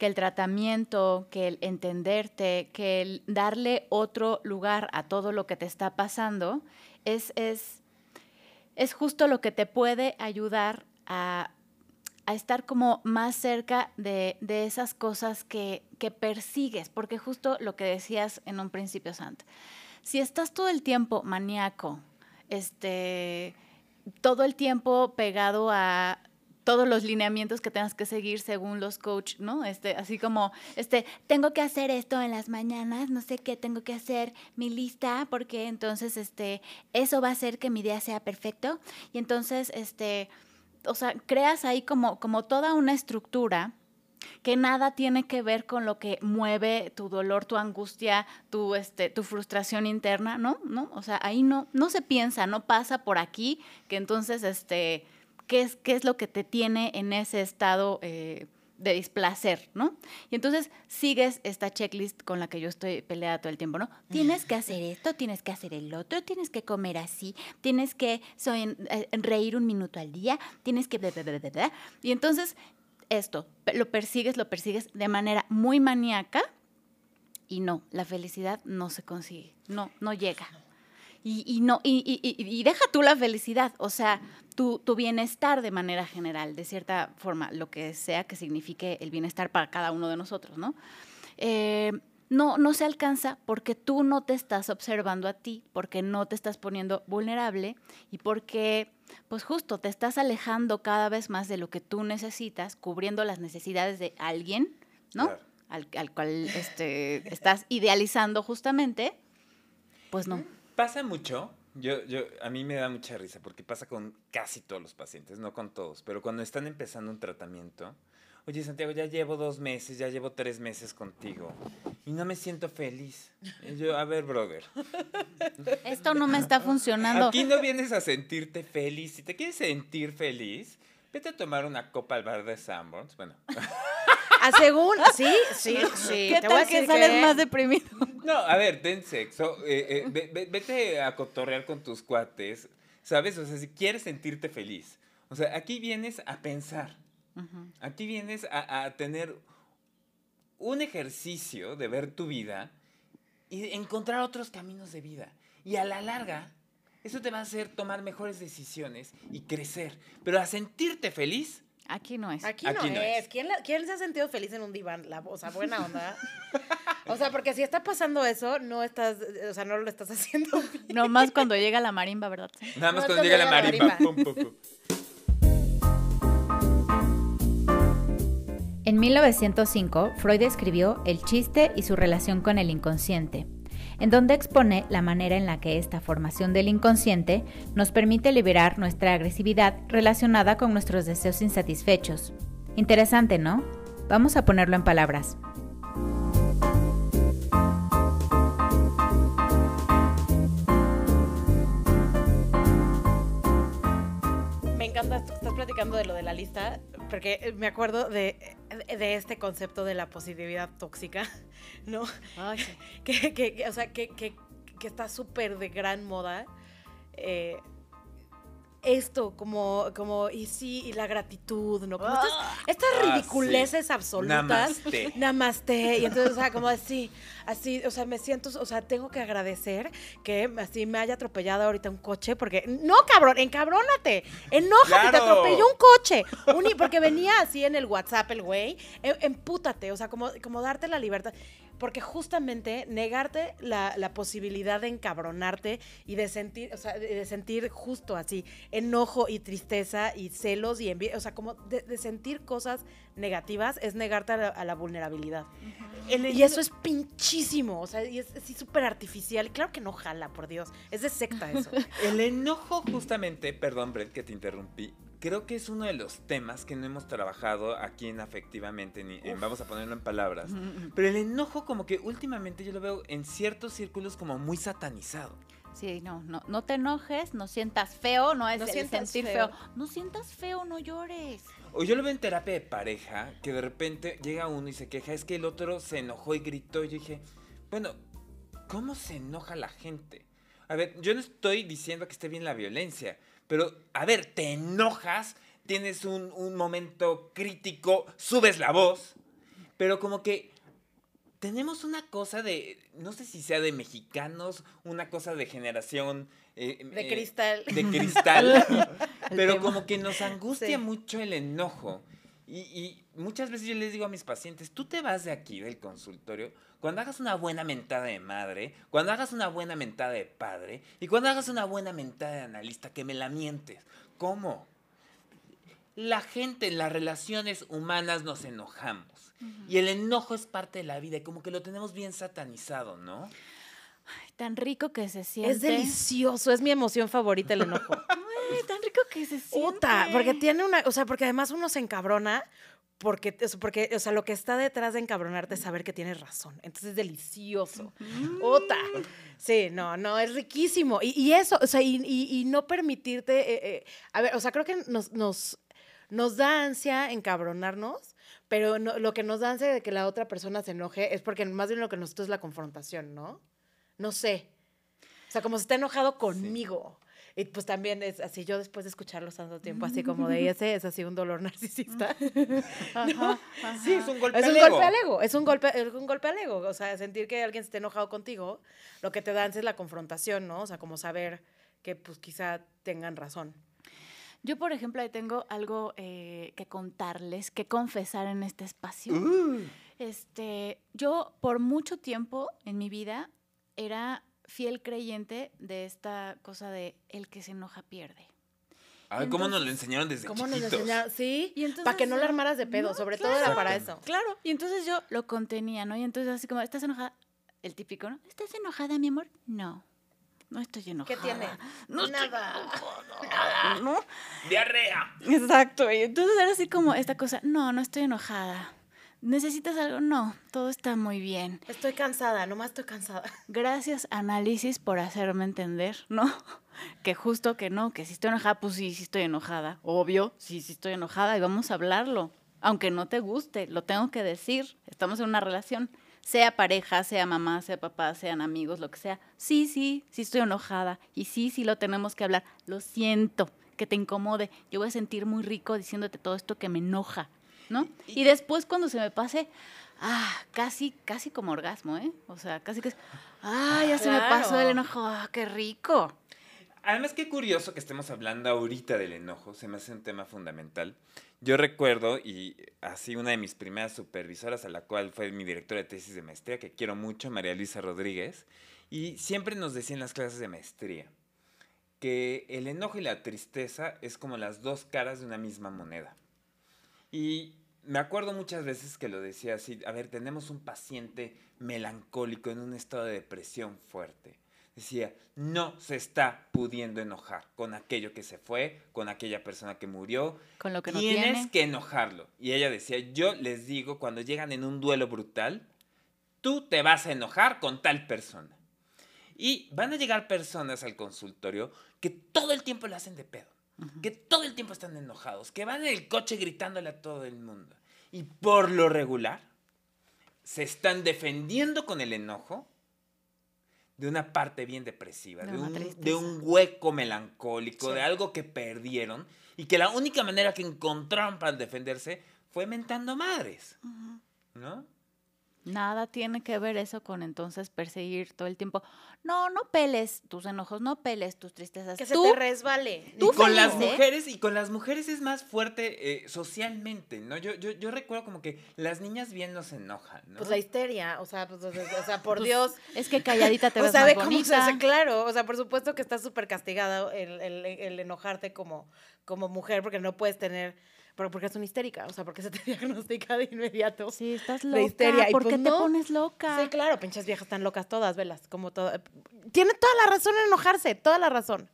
que el tratamiento, que el entenderte, que el darle otro lugar a todo lo que te está pasando, es, es, es justo lo que te puede ayudar a, a estar como más cerca de, de esas cosas que, que, persigues, porque justo lo que decías en un principio, Sant, si estás todo el tiempo maníaco, este, todo el tiempo pegado a todos los lineamientos que tengas que seguir según los coach, ¿no? Este, así como, este, tengo que hacer esto en las mañanas, no sé qué tengo que hacer, mi lista, porque entonces, este, eso va a hacer que mi día sea perfecto. Y entonces, este, o sea, creas ahí como, como toda una estructura que nada tiene que ver con lo que mueve tu dolor, tu angustia, tu, este, tu frustración interna, ¿no? ¿No? O sea, ahí no, no se piensa, no pasa por aquí, que entonces, este, qué es, qué es lo que te tiene en ese estado eh, de displacer, ¿no? Y entonces sigues esta checklist con la que yo estoy peleada todo el tiempo, ¿no? Tienes que hacer esto, tienes que hacer el otro, tienes que comer así, tienes que soy, eh, reír un minuto al día, tienes que... y entonces esto, lo persigues, lo persigues de manera muy maníaca y no, la felicidad no se consigue, no, no llega. Y, no, y, y, deja tú la felicidad, o sea, tu, tu, bienestar de manera general, de cierta forma, lo que sea que signifique el bienestar para cada uno de nosotros, ¿no? Eh, no, no se alcanza porque tú no te estás observando a ti, porque no te estás poniendo vulnerable y porque, pues justo, te estás alejando cada vez más de lo que tú necesitas, cubriendo las necesidades de alguien, ¿no? Al, al, cual este, estás idealizando justamente, pues no pasa mucho Yo, yo, a mí me da mucha risa porque pasa con casi todos los pacientes, no con todos, pero cuando están empezando un tratamiento, oye Santiago, ya llevo dos meses, ya llevo tres meses contigo y no me siento feliz. Y yo, a ver, brother, Esto no me está funcionando. aquí no vienes a sentirte feliz. Si te quieres sentir feliz, vete a tomar una copa al bar de Sanborns. Bueno, Ah, según, sí, sí, sí. ¿Qué te voy a tal que decir sales más deprimido? no, a ver, ten sexo, eh, eh, ve- ve- vete a cotorrear con tus cuates, ¿sabes? O sea, si quieres sentirte feliz. O sea, aquí vienes a pensar. Aquí vienes a, a tener un ejercicio de ver tu vida y encontrar otros caminos de vida. Y a la larga, eso te va a hacer tomar mejores decisiones y crecer. Pero a sentirte feliz, Aquí no es. Aquí, Aquí no, no es. es. ¿Quién, la- quién se ha sentido feliz en un diván? La, o sea, buena onda. O sea, porque si está pasando eso, no estás, o sea, no lo estás haciendo bien. No más cuando llega la marimba, ¿verdad? Nada más No, cuando llega la llega la marimba. pum, pum, pum. En 1905, Freud escribió El chiste y su relación con el inconsciente, en donde expone la manera en la que esta formación del inconsciente nos permite liberar nuestra agresividad relacionada con nuestros deseos insatisfechos. Interesante, ¿no? Vamos a ponerlo en palabras. Me encanta estás platicando de lo de la lista, porque me acuerdo de, de este concepto de la positividad tóxica, ¿no? Ay, sí. que, que- que, o sea, que, que- que está súper de gran moda. eh, esto, como, como, y sí, y la gratitud, ¿no? Como estas, estas Ah, ridiculeces sí. absolutas. Namaste. Namaste. Y entonces, o sea, como así, así, o sea, me siento, o sea, tengo que agradecer que así me haya atropellado ahorita un coche, porque, no, cabrón, encabrónate, enójate, te atropelló un coche. Un- porque venía así en el WhatsApp el güey, em- empútate, o sea, como, como darte la libertad. Porque justamente negarte la, la posibilidad de encabronarte y de sentir, o sea, de de sentir justo así, enojo y tristeza y celos y envidia, o sea, como de, de sentir cosas negativas es negarte a la, a la vulnerabilidad. Y eso es pinchísimo, o sea, y es así súper artificial. Y claro que no jala, por Dios, es de secta eso. El enojo, justamente, perdón, Brett, que te interrumpí. Creo que es uno de los temas que no hemos trabajado aquí en Afectivamente, ni en- vamos a ponerlo en palabras. Pero el enojo, como que últimamente yo lo veo en ciertos círculos como muy satanizado. Sí, no, no, no te enojes, no sientas feo, no es No el sentir feo. feo. No sientas feo, no llores. O yo lo veo en terapia de pareja, que de repente llega uno y se queja, es que el otro se enojó y gritó. Y yo dije, bueno, ¿cómo se enoja la gente? A ver, yo no estoy diciendo que esté bien la violencia, pero, a ver, te enojas, tienes un, un momento crítico, subes la voz, pero como que tenemos una cosa de, no sé si sea de mexicanos, una cosa de generación... eh, De eh, cristal. de cristal. pero como que nos angustia Sí. mucho el enojo. Y, y muchas veces yo les digo a mis pacientes, tú te vas de aquí, del consultorio, cuando hagas una buena mentada de madre, cuando hagas una buena mentada de padre y cuando hagas una buena mentada de analista, que me la mientes. ¿Cómo? La gente en las relaciones humanas nos enojamos. Y el enojo es parte de la vida y como que lo tenemos bien satanizado, ¿no? Ay, tan rico que se siente. Es delicioso, es mi emoción favorita el enojo. Ay, tan rico que se siente. Puta, porque tiene una, o sea, porque además uno se encabrona porque, o sea, porque, o sea, lo que está detrás de encabronarte es saber que tienes razón. Entonces es delicioso. Puta. Sí, no, no, es riquísimo. Y, y eso, o sea, y, y- y no permitirte, eh, eh, a ver, o sea, creo que nos, nos, nos da ansia encabronarnos, pero no- lo que nos da ansia de que la otra persona se enoje es porque más bien lo que nos gusta es la confrontación, ¿no? No sé. O sea, como si está enojado conmigo. Y pues también es así, yo después de escucharlo tanto tiempo, así como de ese, es así un dolor narcisista. Ajá, Sí, es un golpe Es al un ego. golpe al ego, es un golpe, es un golpe al ego. O sea, sentir que alguien esté enojado contigo, lo que te dan es la confrontación, ¿no? O sea, como saber que pues quizá tengan razón. Yo, por ejemplo, ahí tengo algo eh, que contarles, que confesar en este espacio. Uh. Este, yo por mucho tiempo en mi vida era fiel creyente de esta cosa de el que se enoja pierde. Ay, ¿cómo nos lo enseñaron desde ¿Cómo nos chiquitos? enseñaron? Sí, Y entonces para que no la yo- armaras de pedo, No, sobre todo era para eso. Claro, y entonces yo lo contenía, ¿no? Y entonces así como, ¿estás enojada? El típico, ¿no? ¿Estás enojada, mi amor? No. no estoy enojada. ¿Qué tiene? No estoy Nada. enojada, ¿no? ¡Diarrea! Exacto. Y entonces era así como esta cosa, no, no estoy enojada. ¿Necesitas algo? No, todo está muy bien. Estoy cansada, nomás estoy cansada. Gracias, análisis, por hacerme entender, ¿no? Que justo que no, que si estoy enojada, pues sí, sí estoy enojada. Obvio, sí, sí estoy enojada y vamos a hablarlo. Aunque no te guste, lo tengo que decir. Estamos en una relación, sea pareja, sea mamá, sea papá, sean amigos, lo que sea. Sí, sí, sí estoy enojada. Y sí, sí lo tenemos que hablar. Lo siento, que te incomode. Yo voy a sentir muy rico diciéndote todo esto que me enoja, ¿no? Y después cuando se me pase, ah, casi, casi como orgasmo, ¿eh? O sea, casi que, ah, ya se me pasó el enojo, ah, qué rico. Además, qué curioso que estemos hablando ahorita del enojo, se me hace un tema fundamental. Yo recuerdo, y así una de mis primeras supervisoras, a la cual fue mi directora de tesis de maestría, que quiero mucho, María Luisa Rodríguez, y siempre nos decía en las clases de maestría que el enojo y la tristeza es como las dos caras de una misma moneda. Y me acuerdo muchas veces que lo decía así, a ver, tenemos un paciente melancólico en un estado de depresión fuerte. Decía, no se está pudiendo enojar con aquello que se fue, con aquella persona que murió. Con lo que no Tienes tiene. que enojarlo. Y ella decía, yo les digo, cuando llegan en un duelo brutal, tú te vas a enojar con tal persona. Y van a llegar personas al consultorio que todo el tiempo le hacen de pedo, que todo el tiempo están enojados, que van en el coche gritándole a todo el mundo. Y por lo regular, se están defendiendo con el enojo de una parte bien depresiva, De un, de tristeza. un hueco melancólico, Sí. de algo que perdieron y que la única manera que encontraron para defenderse fue mentando madres. ¿No? Nada tiene que ver eso con entonces perseguir todo el tiempo. No, no peles tus enojos, no peles tus tristezas. Que se te resbale. Tú y con las ¿eh? mujeres y con las mujeres es más fuerte eh, socialmente, ¿no? Yo, yo, yo recuerdo como que las niñas bien nos enojan, ¿no? Pues la histeria, o sea, pues, o sea, o sea, por pues, Dios. Es que calladita te o ves sea, más ve cómo se bonita. hace, claro. O sea, por supuesto que estás súper castigada el, el- el enojarte como, como mujer porque no puedes tener, por- porque es una histérica, o sea, porque se te diagnostica de inmediato. Sí, estás La loca. histeria, y ¿Por pues qué te no. pones loca? Sí, claro, pinches viejas están locas todas, velas, como todas. Tiene toda la razón en enojarse, toda la razón.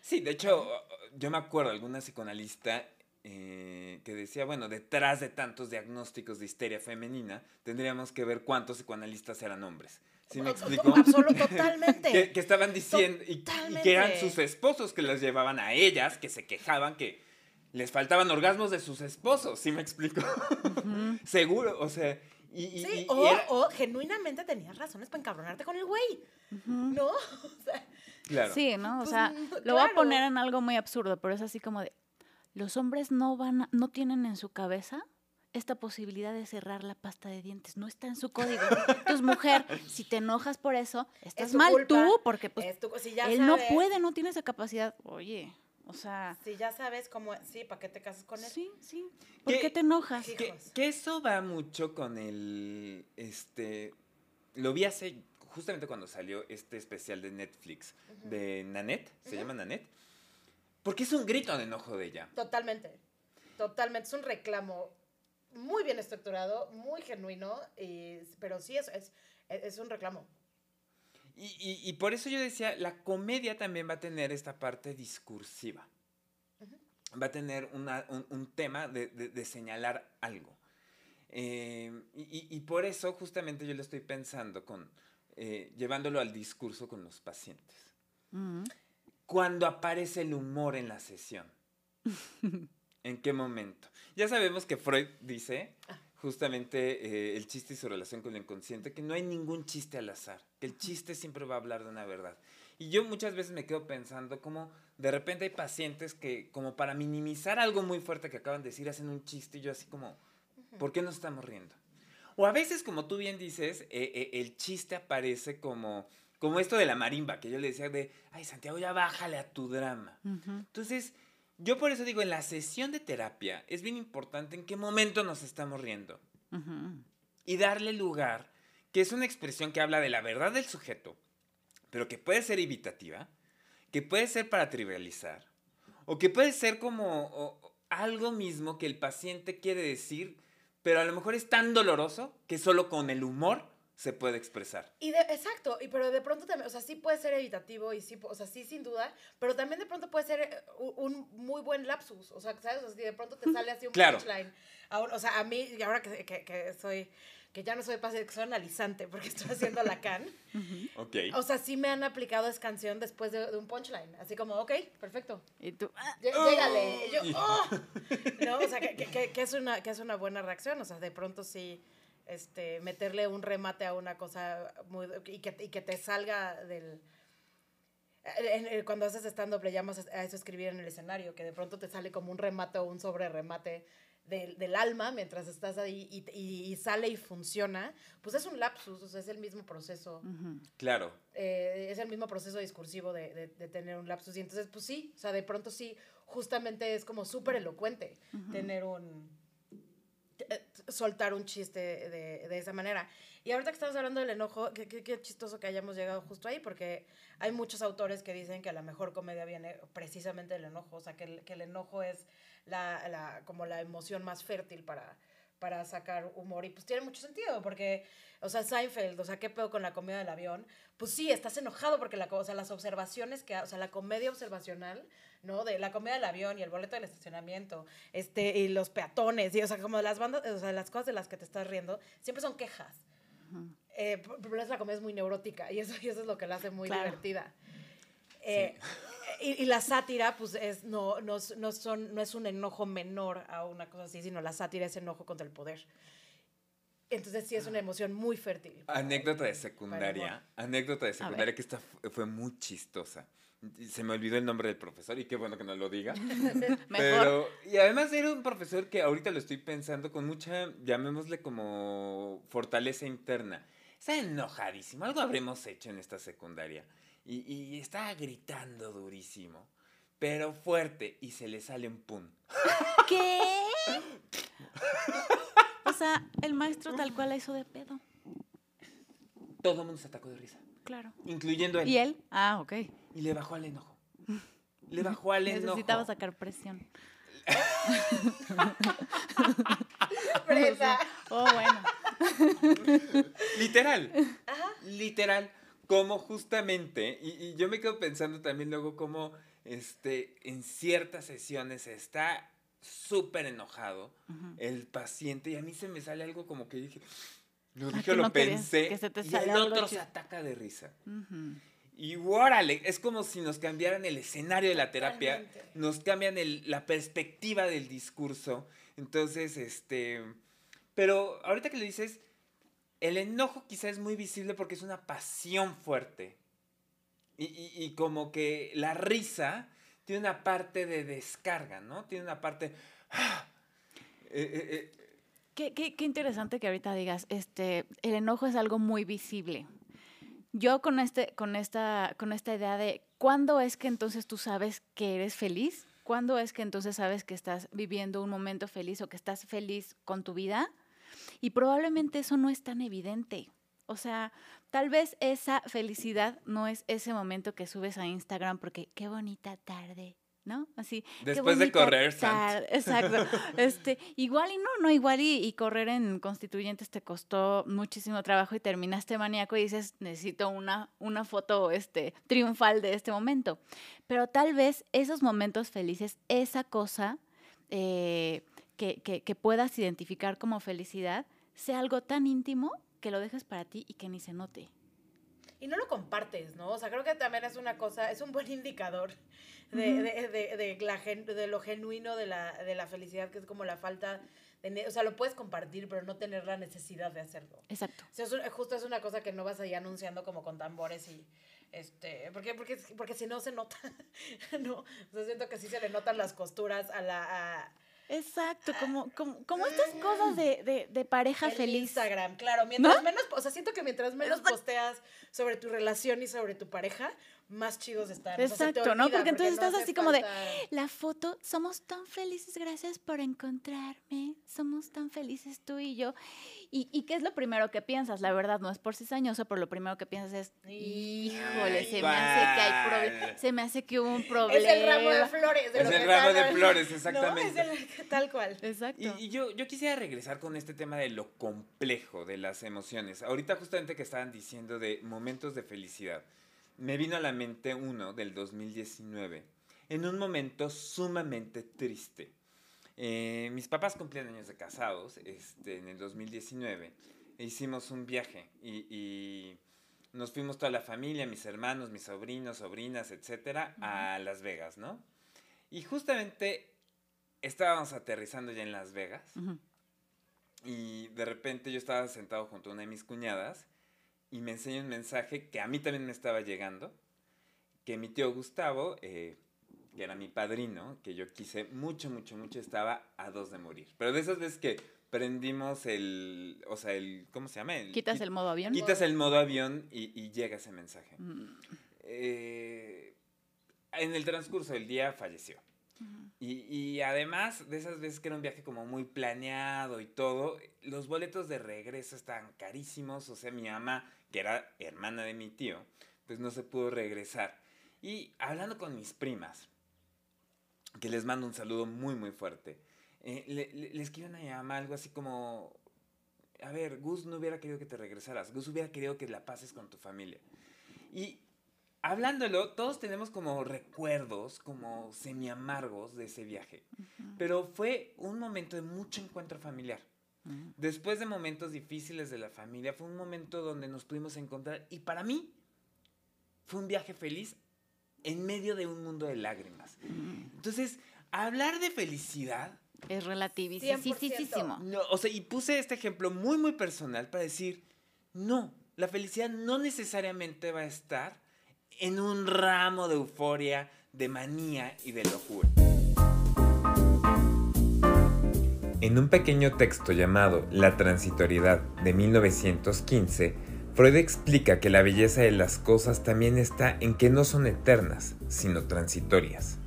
Sí, de hecho, yo me acuerdo de alguna psicoanalista eh, que decía, bueno, detrás de tantos diagnósticos de histeria femenina, tendríamos que ver cuántos psicoanalistas eran hombres. ¿Sí me explico? Absoluto, totalmente. que, que estaban diciendo y, y que eran sus esposos que las llevaban a ellas, que se quejaban que les faltaban orgasmos de sus esposos, ¿sí me explico? Seguro, o sea, y, y- Sí, y- y o, era- o genuinamente tenías razones para encabronarte con el güey. ¿No? O sea, claro. Sí, ¿no? O Pues, sea, lo voy a poner en algo muy absurdo, pero es así como de, los hombres no van, a- no tienen en su cabeza esta posibilidad de cerrar la pasta de dientes, no está en su código. Entonces, mujer, si te enojas por eso, estás mal culpa, tú, porque pues es tu- si ya él sabes, no puede, no tiene esa capacidad. Oye, o sea, Si ya sabes cómo, sí, ¿para qué te casas con él? sí, sí. ¿Por ¿Qué- qué te enojas? Que, Hijos. que eso va mucho con el, este, lo vi hace, justamente cuando salió este especial de Netflix, de Nanette, se llama Nanette, porque es un grito de enojo de ella. Totalmente. Totalmente. Es un reclamo muy bien estructurado, muy genuino, y- pero sí es, es, es un reclamo. Y, y- y por eso yo decía, la comedia también va a tener esta parte discursiva. Va a tener una- un, un tema de, de- de señalar algo. Eh, y, por eso justamente yo lo estoy pensando con, eh, llevándolo al discurso con los pacientes. Mm. Cuando aparece el humor en la sesión. ¿En qué momento? Ya sabemos que Freud dice justamente eh, el chiste y su relación con lo inconsciente, que no hay ningún chiste al azar, que el chiste siempre va a hablar de una verdad. Y yo muchas veces me quedo pensando como de repente hay pacientes que como para minimizar algo muy fuerte que acaban de decir hacen un chiste y yo así como, ¿por qué nos estamos riendo? O a veces, como tú bien dices, eh, eh, el chiste aparece como, como esto de la marimba, que yo le decía de, ay Santiago, ya bájale a tu drama. Entonces, yo por eso digo, en la sesión de terapia es bien importante en qué momento nos estamos riendo. Y darle lugar, que es una expresión que habla de la verdad del sujeto, pero que puede ser evitativa, que puede ser para trivializar, o que puede ser como o algo mismo que el paciente quiere decir, pero a lo mejor es tan doloroso que solo con el humor se puede expresar. Y de, exacto, y pero de pronto también, o sea, sí puede ser evitativo y sí, o sea, sí sin duda, pero también de pronto puede ser eh, un, un muy buen lapsus, o sea, ¿sabes? O sea, si de pronto te sale así un Claro. punchline. Ahora, o sea, a mí, y ahora que, que, que soy, que ya no soy pase, que soy analizante porque estoy haciendo la can, Ok. o sea, sí me han aplicado esa canción después de, de un punchline, así como, ok, perfecto, Y tú, ah, Llé- Llégale. Y yo, "Oh". ¿No? O sea, que- que es una, que es una buena reacción. O sea, de pronto sí, este, meterle un remate a una cosa muy, y, que, y que te salga del... en- en- cuando haces stand-up le llamas a eso escribir en el escenario, que de pronto te sale como un remate o un sobre remate del, del alma mientras estás ahí y, y- y sale y funciona, pues es un lapsus, o sea, es el mismo proceso. Claro. eh, es el mismo proceso discursivo de, de- de tener un lapsus. Y entonces, pues sí, o sea, de pronto sí, justamente es como súper elocuente tener un. eh, soltar un chiste de, de esa manera. Y ahorita que estamos hablando del enojo, qué, chistoso que hayamos llegado justo ahí, porque hay muchos autores que dicen que la mejor comedia viene precisamente del enojo, o sea, que el, que el enojo es la, la- como la emoción más fértil para, para sacar humor. Y pues tiene mucho sentido, porque, o sea, Seinfeld, o sea, ¿qué pedo con la comedia del avión? Pues sí, estás enojado porque la, o sea, las observaciones que, o sea, la comedia observacional, ¿no? De la comedia del avión y el boleto del estacionamiento, este, y los peatones, y, o sea, como las bandas, o sea, las cosas de las que te estás riendo, siempre son quejas. Eh, p- pero es la comedia es muy neurótica y eso, y eso es lo que la hace muy Claro. divertida. Eh, y, y la sátira, pues, es, no, no, es- no, son, no es un enojo menor a una cosa así, sino la sátira es enojo contra el poder. Entonces sí es una emoción muy fértil. Anécdota de secundaria. Anécdota de secundaria que esta fu- fue muy chistosa. Se me olvidó el nombre del profesor y qué bueno que no lo diga. Mejor. Pero, y además era un profesor que ahorita lo estoy pensando con mucha, llamémosle como fortaleza interna. Está enojadísimo, algo habremos hecho en esta secundaria. Y, y estaba gritando durísimo, pero fuerte, y se le sale un pum. ¿Qué? O sea, el maestro tal cual la hizo de pedo. Todo el mundo se atacó de risa, Claro. incluyendo él. ¿Y él? Ah, ok. Y le bajó al enojo. Le bajó al enojo. Necesitaba sacar presión. Fresa. Oh, bueno. Literal. Literal. Como justamente, y, y yo me quedo pensando también luego como este, en ciertas sesiones está súper enojado el paciente y a mí se me sale algo como que dije, lo dije, lo no pensé que se te y el otro se ataca de risa. Y órale, es como si nos cambiaran el escenario de la terapia, Totalmente. nos cambian el- la perspectiva del discurso. Entonces, este, pero ahorita que lo dices, el enojo quizá es muy visible porque es una pasión fuerte. Y, y- como que la risa tiene una parte de descarga, ¿no? Tiene una parte... ¡ah! Eh, eh, eh, Qué, qué- qué interesante que ahorita digas, este, el enojo es algo muy visible. Yo con, este, con, esta, con esta idea de cuándo es que entonces tú sabes que eres feliz, cuándo es que entonces sabes que estás viviendo un momento feliz o que estás feliz con tu vida, y probablemente eso no es tan evidente. O sea, tal vez esa felicidad no es ese momento que subes a Instagram porque qué bonita tarde, ¿no? Así. Después de correr, Exacto. Este, igual y no, no, igual y, y correr en constituyentes te costó muchísimo trabajo y terminaste maníaco y dices, necesito una, una foto este, triunfal de este momento. Pero tal vez esos momentos felices, esa cosa eh, que, que- que puedas identificar como felicidad, sea algo tan íntimo que lo dejes para ti y que ni se note. Y no lo compartes, ¿no? O sea, creo que también es una cosa, es un buen indicador de, Ujú. de, de, de la gen- lo genuino de la, de la felicidad, que es como la falta de... O sea, lo puedes compartir, pero no tener la necesidad de hacerlo. Exacto. O sea, es un- justo es una cosa que no vas ahí anunciando como con tambores y... Este, porque, porque, porque si no se nota, ¿no? O sea, siento que sí se le notan las costuras a la... A, Exacto, como, como, como estas cosas de, de, de pareja el feliz. Instagram, claro. Mientras ¿No? menos, o sea, siento que mientras menos posteas sobre tu relación y sobre tu pareja, más chidos están. Exacto, ¿no? Porque entonces estás así como de, la foto, somos tan felices, gracias por encontrarme, somos tan felices tú y yo. ¿Y, qué es lo primero que piensas? La verdad, no es por cizañoso, pero lo primero que piensas es, híjole, se me hace que hay problema, se me hace que hubo un problema. Es el ramo de flores. es el ramo de flores, exactamente. No, es el, tal cual. Exacto. Y, yo, yo quisiera regresar con este tema de lo complejo de las emociones. Ahorita justamente que estaban diciendo de momentos de felicidad me vino a la mente uno del 2019, en un momento sumamente triste. Eh, mis papás cumplían años de casados este, en el 2019. E hicimos un viaje y, nos fuimos toda la familia, mis hermanos, mis sobrinos, sobrinas, etcétera, a Las Vegas, ¿no? Y justamente estábamos aterrizando ya en Las Vegas y de repente yo estaba sentado junto a una de mis cuñadas y me enseña un mensaje que a mí también me estaba llegando, que mi tío Gustavo, eh, que era mi padrino, que yo quise mucho, mucho, mucho, estaba a dos de morir. Pero de esas veces que prendimos el, o sea, el, ¿cómo se llama? quitas el modo avión. Quitas el modo avión y, llega ese mensaje. Mm. Eh, en el transcurso del día falleció. y, y, además de esas veces que era un viaje como muy planeado y todo, los boletos de regreso estaban carísimos. O sea, mi mamá que era hermana de mi tío, pues no se pudo regresar. Y hablando con mis primas, que les mando un saludo muy, muy fuerte, eh, les quiero una llamada algo así como, a ver, Gus no hubiera querido que te regresaras, Gus hubiera querido que la pases con tu familia. Y hablándolo, todos tenemos como recuerdos, como semi amargos de ese viaje, pero fue un momento de mucho encuentro familiar. Después de momentos difíciles de la familia, fue un momento donde nos pudimos encontrar y para mí fue un viaje feliz en medio de un mundo de lágrimas. Entonces, hablar de felicidad es relativísimo. No, o sea, y puse este ejemplo muy, muy personal para decir, no, la felicidad no necesariamente va a estar en un ramo de euforia, de manía y de locura. En un pequeño texto llamado La transitoriedad de 1915, Freud explica que la belleza de las cosas también está en que no son eternas, sino transitorias.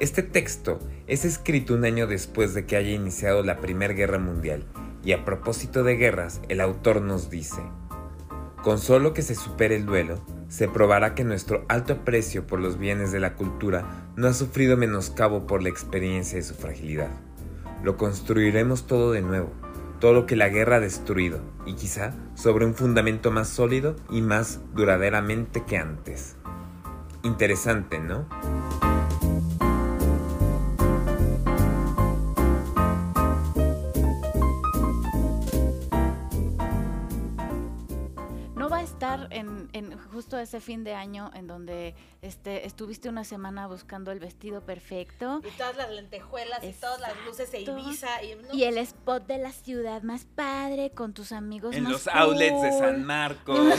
Este texto es escrito un año después de que haya iniciado la Primera Guerra Mundial, y a propósito de guerras, el autor nos dice, con solo que se supere el duelo, se probará que nuestro alto aprecio por los bienes de la cultura no ha sufrido menoscabo por la experiencia de su fragilidad. Lo construiremos todo de nuevo, todo lo que la guerra ha destruido, y quizá sobre un fundamento más sólido y más duraderamente que antes. Interesante, ¿no? Ese fin de año en donde este, estuviste una semana buscando el vestido perfecto. Y todas las lentejuelas y todas las luces de Ibiza. Y, el spot de la ciudad más padre con tus amigos En los outlets de San Marcos.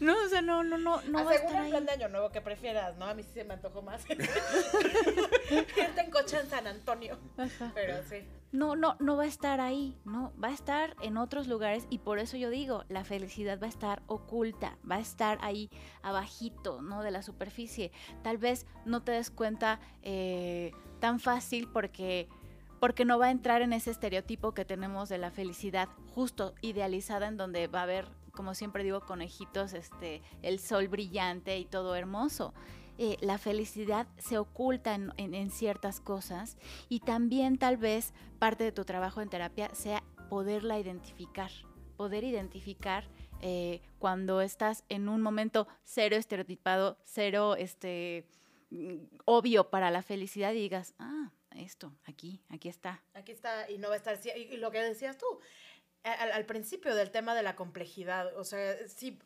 no, o sea, no, no, no, no va a estar el plan de año nuevo que prefieras, ¿no? A mí sí se me antojó más. Gente en coche en San Antonio. Pero sí no, no, no va a estar ahí, no, va a estar en otros lugares y por eso yo digo, la felicidad va a estar oculta, va a estar ahí abajito, ¿no? De la superficie. Tal vez no te des cuenta eh, tan fácil porque, porque no va a entrar en ese estereotipo que tenemos de la felicidad justo idealizada en donde va a haber, como siempre digo, conejitos, este, el sol brillante y todo hermoso. Eh, la felicidad se oculta en, ciertas cosas y también tal vez parte de tu trabajo en terapia sea poderla identificar, poder identificar eh, cuando estás en un momento cero estereotipado, cero este, mm, obvio para la felicidad y digas, ah, esto, aquí, aquí está. Aquí está y no va a estar, y lo que decías tú, al, al principio del tema de la complejidad, o sea, sí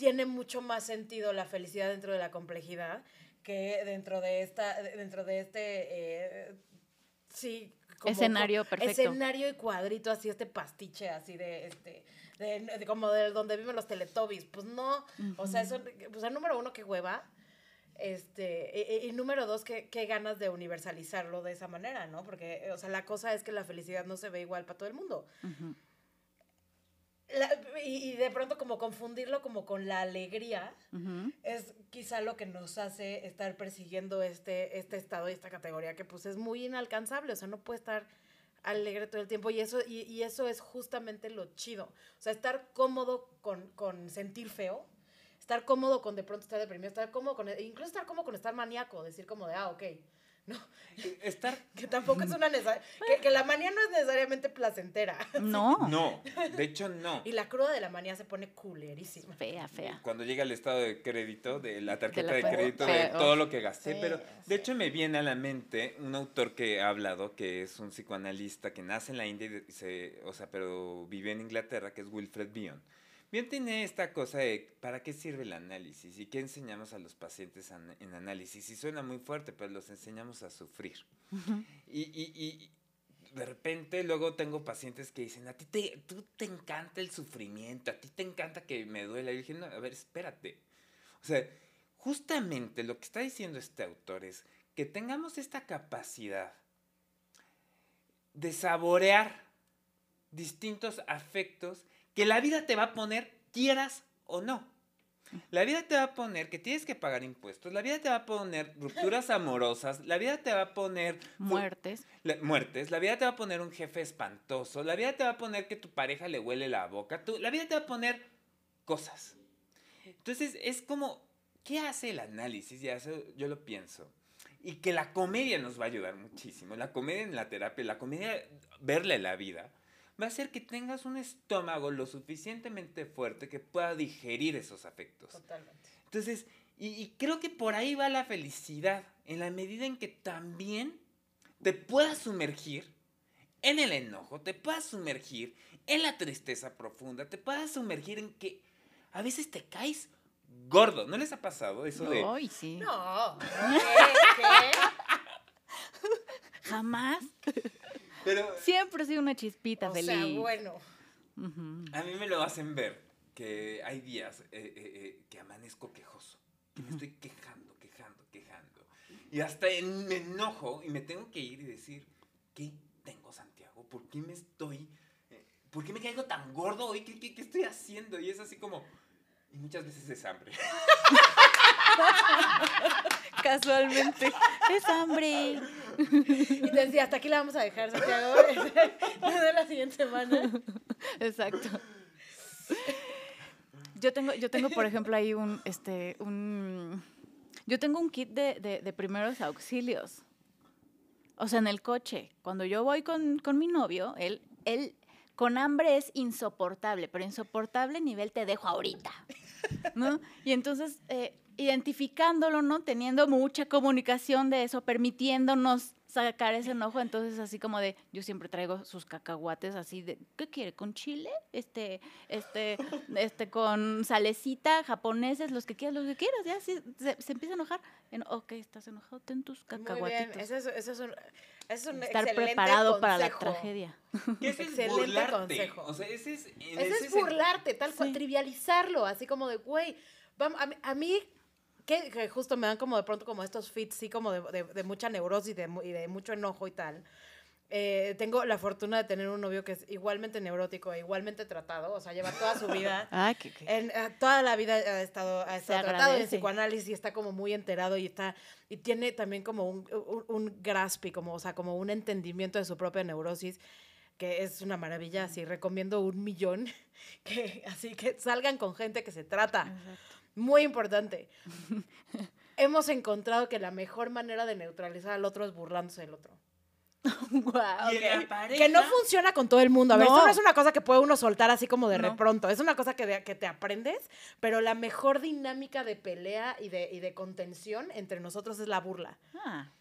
tiene mucho más sentido la felicidad dentro de la complejidad que dentro de esta, dentro de este, eh, sí, escenario perfecto. Escenario y cuadrito, así este pastiche, así de, este, de, como de donde viven los teletubbies. Pues no, o sea, eso, pues el número uno, qué hueva. Este, y, número dos, qué, qué, ganas de universalizarlo de esa manera, ¿no? Porque, o sea, la cosa es que la felicidad no se ve igual para todo el mundo la- y, y de pronto como confundirlo como con la alegría Ujú. es quizá lo que nos hace estar persiguiendo este, este estado y esta categoría que pues es muy inalcanzable, o sea, no puede estar alegre todo el tiempo y eso, y, y eso es justamente lo chido, o sea, estar cómodo con, con sentir feo, estar cómodo con de pronto estar deprimido, estar cómodo con, incluso estar cómodo con estar maníaco, decir como de, ah, ok, no, Estar que tampoco es una necesaria, que, que la manía no es necesariamente placentera. No. No, de hecho no. Y la cruda de la manía se pone culerísima. Fea, fea. Cuando llega el estado de crédito, de la tarjeta la de crédito, de todo lo que gasté, pero de hecho me viene a la mente un autor que ha hablado, que es un psicoanalista que nace en la India, y se, o sea, pero vive en Inglaterra, que es Wilfred Bion. Bion tiene esta cosa de ¿para qué sirve el análisis? ¿Y qué enseñamos a los pacientes an- en análisis? Y suena muy fuerte, pero los enseñamos a sufrir. Y, y, y de repente luego tengo pacientes que dicen, a ti te, tú te encanta el sufrimiento, a ti te encanta que me duela. Y yo dije, no, a ver, espérate. O sea, justamente lo que está diciendo este autor es que tengamos esta capacidad de saborear distintos afectos que la vida te va a poner, quieras o no. La vida te va a poner que tienes que pagar impuestos, la vida te va a poner rupturas amorosas, la vida te va a poner Muertes. la- muertes, la vida te va a poner un jefe espantoso, la vida te va a poner que tu pareja le huele la boca, tú- la vida te va a poner cosas. Entonces es como, ¿qué hace el análisis? Ya yo lo pienso. Y que la comedia nos va a ayudar muchísimo. La comedia en la terapia, la comedia, verle la vida, va a hacer que tengas un estómago lo suficientemente fuerte que pueda digerir esos afectos. Totalmente. Entonces, y, y creo que por ahí va la felicidad, en la medida en que también te puedas sumergir en el enojo, te puedas sumergir en la tristeza profunda, te puedas sumergir en que a veces te caes gordo. ¿No les ha pasado eso de... Ay, sí. No. ¿Qué? ¿Qué? Jamás. Pero Siempre sido una chispita O feliz. sea, bueno. Ujú. a mí me lo hacen ver que hay días eh, eh, eh, que amanezco quejoso, que me estoy quejando, quejando, quejando. Y hasta en- me enojo y me tengo que ir y decir, ¿qué tengo, Santiago? ¿Por qué me estoy... eh, ¿Por qué me caigo tan gordo hoy? ¿Qué, qué, qué estoy haciendo? Y es así como... Y muchas veces es hambre. Casualmente. Es hambre. Y te decía, hasta aquí la vamos a dejar, Santiago. De la siguiente semana. Exacto. Yo tengo, yo tengo, por ejemplo, ahí un, este, un, yo tengo un kit de, de- de primeros auxilios. O sea, en el coche, cuando yo voy con, con mi novio, él, él con hambre es insoportable, pero insoportable nivel te dejo ahorita, ¿no? Y entonces, eh, identificándolo, ¿no? Teniendo mucha comunicación de eso, permitiéndonos sacar ese enojo, entonces así como de, yo siempre traigo sus cacahuates así de, ¿qué quiere? ¿Con chile? Este, este, este, con salecita, japoneses, los que quieras, los que quieras, ya, sí, se, se empieza a enojar. En- ok, estás enojado, ten tus Muy bien. cacahuatitos. Ese es, ese es un, es un Estar excelente preparado para la tragedia. Ese es Excelente burlarte. consejo. O sea, ese es... Ese es burlarte, tal cual, Sí. trivializarlo, así como de, güey, vamos, a a mí que, que justo me dan como de pronto como estos fits, sí, como de, de- de mucha neurosis de y de mucho enojo y tal. Eh, tengo la fortuna de tener un novio que es igualmente neurótico, e igualmente tratado, o sea, lleva toda su vida Ay, qué, qué- en, eh, toda la vida ha estado, ha estado tratado en psicoanálisis y está como muy enterado y está y tiene también como un, un, un grasp y como, o sea, como un entendimiento de su propia neurosis que es una maravilla, así recomiendo un millón que así que salgan con gente que se trata. Exacto. Muy importante. Hemos encontrado que la mejor manera de neutralizar al otro es burlándose del otro. Pareja- Que no funciona con todo el mundo. A ver, No. esto no es una cosa que puede uno soltar así como de No. repronto. Es una cosa que, de- que te aprendes, pero la mejor dinámica de pelea y de, y de contención entre nosotros es la burla. Ah,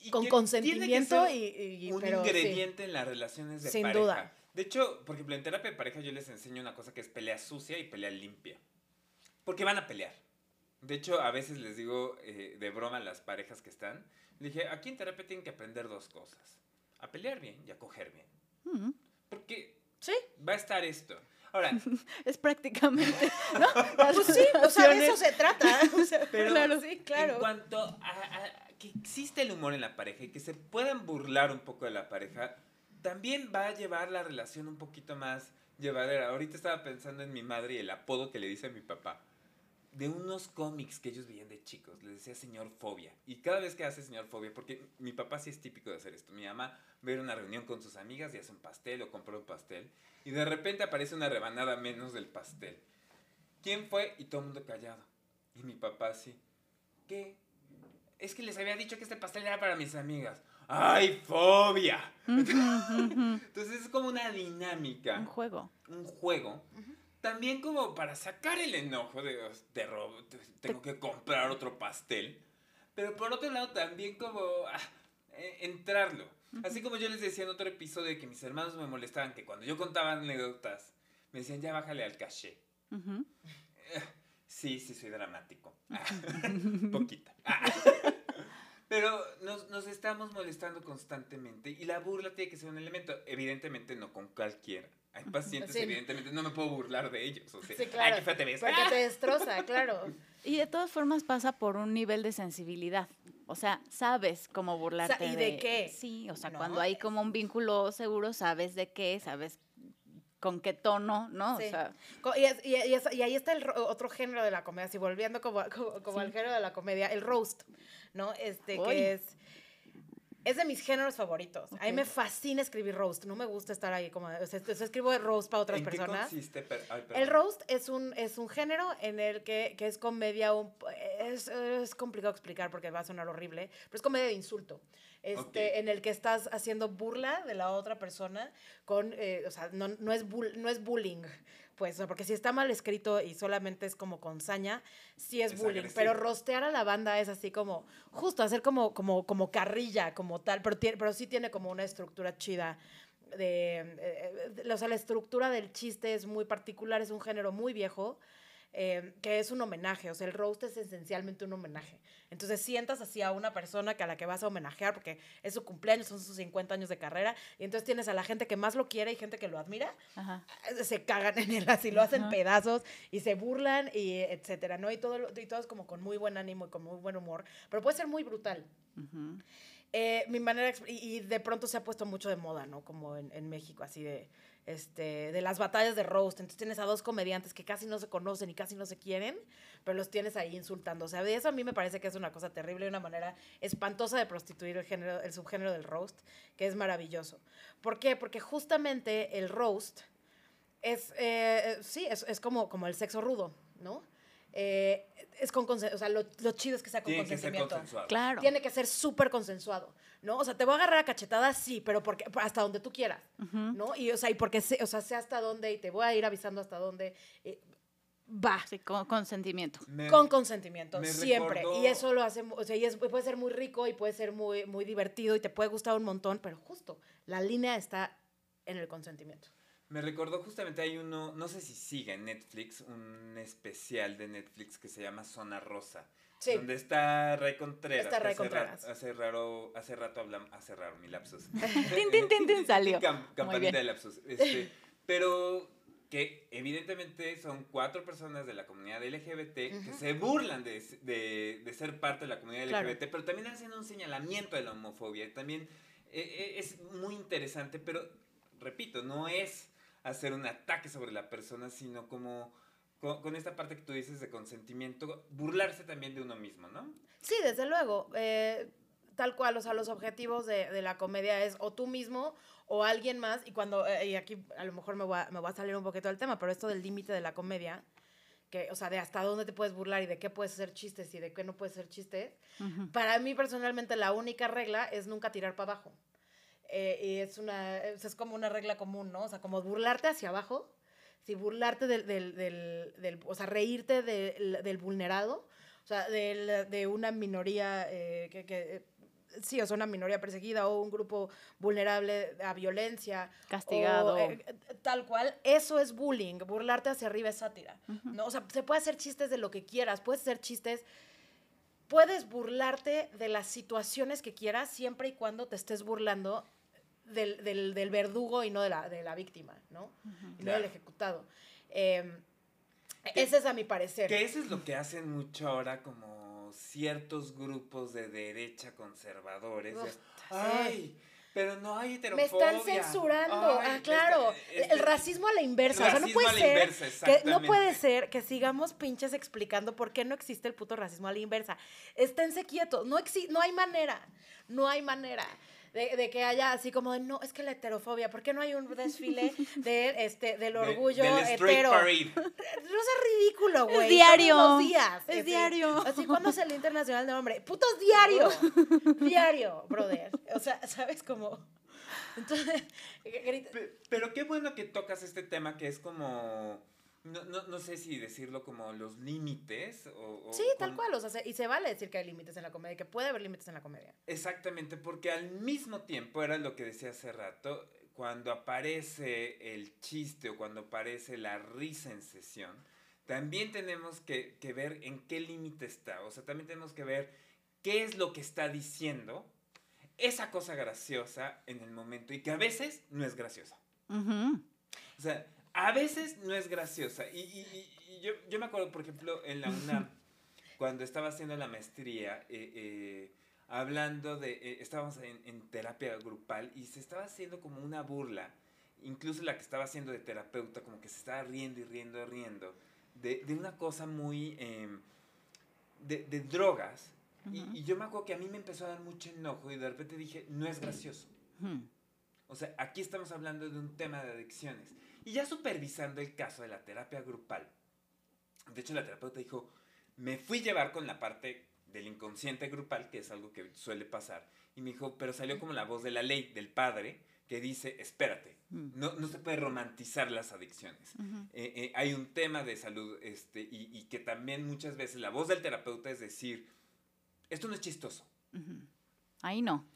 y Con consentimiento y, y- un pero sí. ingrediente en las relaciones de Sin pareja. duda. De hecho, por ejemplo, en terapia de pareja yo les enseño una cosa que es pelea sucia y pelea limpia. Porque van a pelear. De hecho, a veces les digo eh, de broma a las parejas que están, le dije, aquí en terapia tienen que aprender dos cosas. A pelear bien y a coger bien. Porque Sí, va a estar esto. Ahora, es prácticamente. pues sí, o sea, de eso se trata. O sea, Pero claro, sí, en claro. cuanto a, a que existe el humor en la pareja y que se puedan burlar un poco de la pareja, también va a llevar la relación un poquito más llevadera. Ahorita estaba pensando en mi madre y el apodo que le dice a mi papá. De unos cómics que ellos veían de chicos, le decía señor Fobia. Y cada vez que hace señor Fobia, porque mi papá sí es típico de hacer esto. Mi mamá va a una reunión con sus amigas y hace un pastel o compra un pastel. Y de repente aparece una rebanada menos del pastel. ¿Quién fue? Y todo el mundo callado. Y mi papá así. ¿Qué? Es que les había dicho que este pastel era para mis amigas. ¡Ay, fobia! Entonces es como una dinámica. Un juego. Un juego. También como para sacar el enojo de, de robo, te- tengo que comprar otro pastel. Pero por otro lado también como ah, eh, entrarlo. Así como yo les decía en otro episodio que mis hermanos me molestaban que cuando yo contaba anécdotas me decían ya bájale al caché. Ujú. Sí, sí, soy dramático. Poquita. Pero nos, nos estamos molestando constantemente y la burla tiene que ser un elemento. Evidentemente no con cualquiera. Hay pacientes, Sí. evidentemente, no me puedo burlar de ellos. O sea, Sí, ay, claro. qué fea te ves. Porque ¡Ah! te destroza, claro. Y de todas formas pasa por un nivel de sensibilidad. O sea, sabes cómo burlarte. ¿y de qué? Sí, o sea, ¿No? cuando hay como un vínculo seguro, sabes de qué, sabes con qué tono, ¿no? Sí. O sea, Y, es- y- y es- y ahí está el ro- otro género de la comedia, así volviendo como, como, como Sí. al género de la comedia, el roast, ¿no? Este, Uy. que es... Es de mis géneros favoritos. A mí me fascina escribir roast. No me gusta estar ahí como... O sea, yo escribo roast para otras ¿En qué personas. consiste? Per- ay, El roast es un, es un género en el que, que es comedia, un, es, es complicado explicar porque va a sonar horrible, pero es comedia de insulto. Este, Ok. En el que estás haciendo burla de la otra persona con, eh, o sea, no, no, es bull- no es bullying, pues, porque si está mal escrito y solamente es como con saña, sí es, Es bullying, agresivo. pero rostear a la banda es así como, justo, hacer como, como, como carrilla, como tal, pero, tiene, pero sí tiene como una estructura chida de, eh, eh, o sea, la estructura del chiste es muy particular, es un género muy viejo, eh, que es un homenaje, o sea, el roast es esencialmente un homenaje. Entonces sientas así a una persona que a la que vas a homenajear porque es su cumpleaños, son sus 50 años de carrera, y entonces tienes a la gente que más lo quiere y gente que lo admira, ajá. eh, se cagan en él, así lo hacen Ajá. pedazos y se burlan y etcétera, ¿no? Y todo, y todo es como con muy buen ánimo y con muy buen humor, pero puede ser muy brutal. Eh, mi manera, y, y de pronto se ha puesto mucho de moda, ¿no? Como en, en México, así de, este, de las batallas de roast. Entonces tienes a dos comediantes que casi no se conocen y casi no se quieren, pero los tienes ahí insultando. O sea, de eso a mí me parece que es una cosa terrible y una manera espantosa de prostituir el, género, el subgénero del roast, que es maravilloso. ¿Por qué? Porque justamente el roast es, eh, sí, es, es como, como el sexo rudo, ¿no? Eh, es con consen- o sea, lo, lo chido es que sea con Tiene que ser consensuado. Claro. Tiene que ser súper consensuado, ¿no? O sea, te voy a agarrar a cachetadas, sí, pero porque, hasta donde tú quieras, Ujú. ¿no? Y, o sea, y porque sé, o sea, sé hasta dónde y te voy a ir avisando hasta dónde. eh, va, Sí, con consentimiento. Me- con consentimiento, siempre. recordó- Y eso lo hace, o sea, y es- puede ser muy rico y puede ser muy, muy divertido y te puede gustar un montón, pero justo, la línea está en el consentimiento. Me recordó justamente hay uno, no sé si sigue en Netflix, un especial de Netflix que se llama Zona Rosa. Sí. Donde está Ray Contreras. Está que Ray hace raro, hace rato hablamos, hace raro mi lapsus. Tin, tin, tin, tin, salió. Campanita de lapsus. Este, pero que evidentemente son cuatro personas de la comunidad LGBT que se burlan de, de- de ser parte de la comunidad Claro. LGBT, pero también hacen un señalamiento de la homofobia. También eh, es muy interesante, pero repito, no es hacer un ataque sobre la persona, sino como con, con esta parte que tú dices de consentimiento, burlarse también de uno mismo, ¿no? Sí, desde luego. eh, tal cual, o sea, los objetivos de, de la comedia es o tú mismo o alguien más. Y cuando, eh, y aquí a lo mejor me voy a, me voy a salir un poquito del tema, pero esto del límite de la comedia, que, o sea, de hasta dónde te puedes burlar y de qué puedes hacer chistes y de qué no puedes hacer chistes, para mí personalmente la única regla es nunca tirar para abajo. Eh, y es una, es, es como una regla común, ¿no? O sea, como burlarte hacia abajo, si burlarte del, del, del, del- o sea, reírte del, del vulnerado, o sea, de una minoría eh, que, que, sí, o sea, una minoría perseguida o un grupo vulnerable a violencia. Castigado. o, eh, tal cual, eso es bullying, burlarte hacia arriba es sátira, ¿no? O sea, se puede hacer chistes de lo que quieras, puedes hacer chistes puedes burlarte de las situaciones que quieras siempre y cuando te estés burlando del, del- del verdugo y no de la, de la víctima, ¿no? Y no del ejecutado. Eh, ese es a mi parecer. Que eso es lo que hacen mucho ahora como ciertos grupos de derecha conservadores. Uf, sí. Ay, pero no hay Me heterofobia. están censurando. Ay, ah, me claro. está- el racismo a la inversa. O sea, no puede ser inversa, que no puede ser que sigamos pinches explicando por qué no existe el puto racismo a la inversa. Esténse quietos. No exi no hay manera. No hay manera. De, de que haya así como de, no, es que la heterofobia, ¿por qué no hay un desfile de, este, del De- orgullo del straight hetero? parade. No es ridículo, güey. diario. Todos los días. Es Así- diario. Así, ¿cuándo es el Internacional de Hombre? ¡Putos diario! diario, brother. O sea, ¿sabes cómo? Entonces, grita- Pe- Pero qué bueno que tocas este tema que es como, no, no, no sé si decirlo como los límites o... o Sí, tal con- cual. O sea, se- y se vale decir que hay límites en la comedia, que puede haber límites en la comedia. Exactamente, porque al mismo tiempo era lo que decía hace rato, cuando aparece el chiste o cuando aparece la risa en sesión, también tenemos que, que ver en qué límite está. O sea, también tenemos que ver qué es lo que está diciendo esa cosa graciosa en el momento y que a veces no es graciosa. Ujú. O sea, a veces no es graciosa. Y, y- y- y yo, yo me acuerdo, por ejemplo, en la UNAM, cuando estaba haciendo la maestría, eh, eh, hablando de, eh, estábamos en, en terapia grupal y se estaba haciendo como una burla, incluso la que estaba haciendo de terapeuta, como que se estaba riendo y riendo y riendo, de, de una cosa muy... em, de, de drogas. Y- Ujú. y yo me acuerdo que a mí me empezó a dar mucho enojo y de repente dije, no es gracioso. Ujú. O sea, aquí estamos hablando de un tema de adicciones. Y ya supervisando el caso de la terapia grupal, de hecho la terapeuta dijo, me fui llevar con la parte del inconsciente grupal, que es algo que suele pasar, y me dijo, pero salió como la voz de la ley, del padre, que dice, espérate, Mm. no, no se puede romantizar las adicciones. Ujú. Eh, eh, hay un tema de salud este, y, y que también muchas veces la voz del terapeuta es decir, esto no es chistoso. Ujú. Ahí no.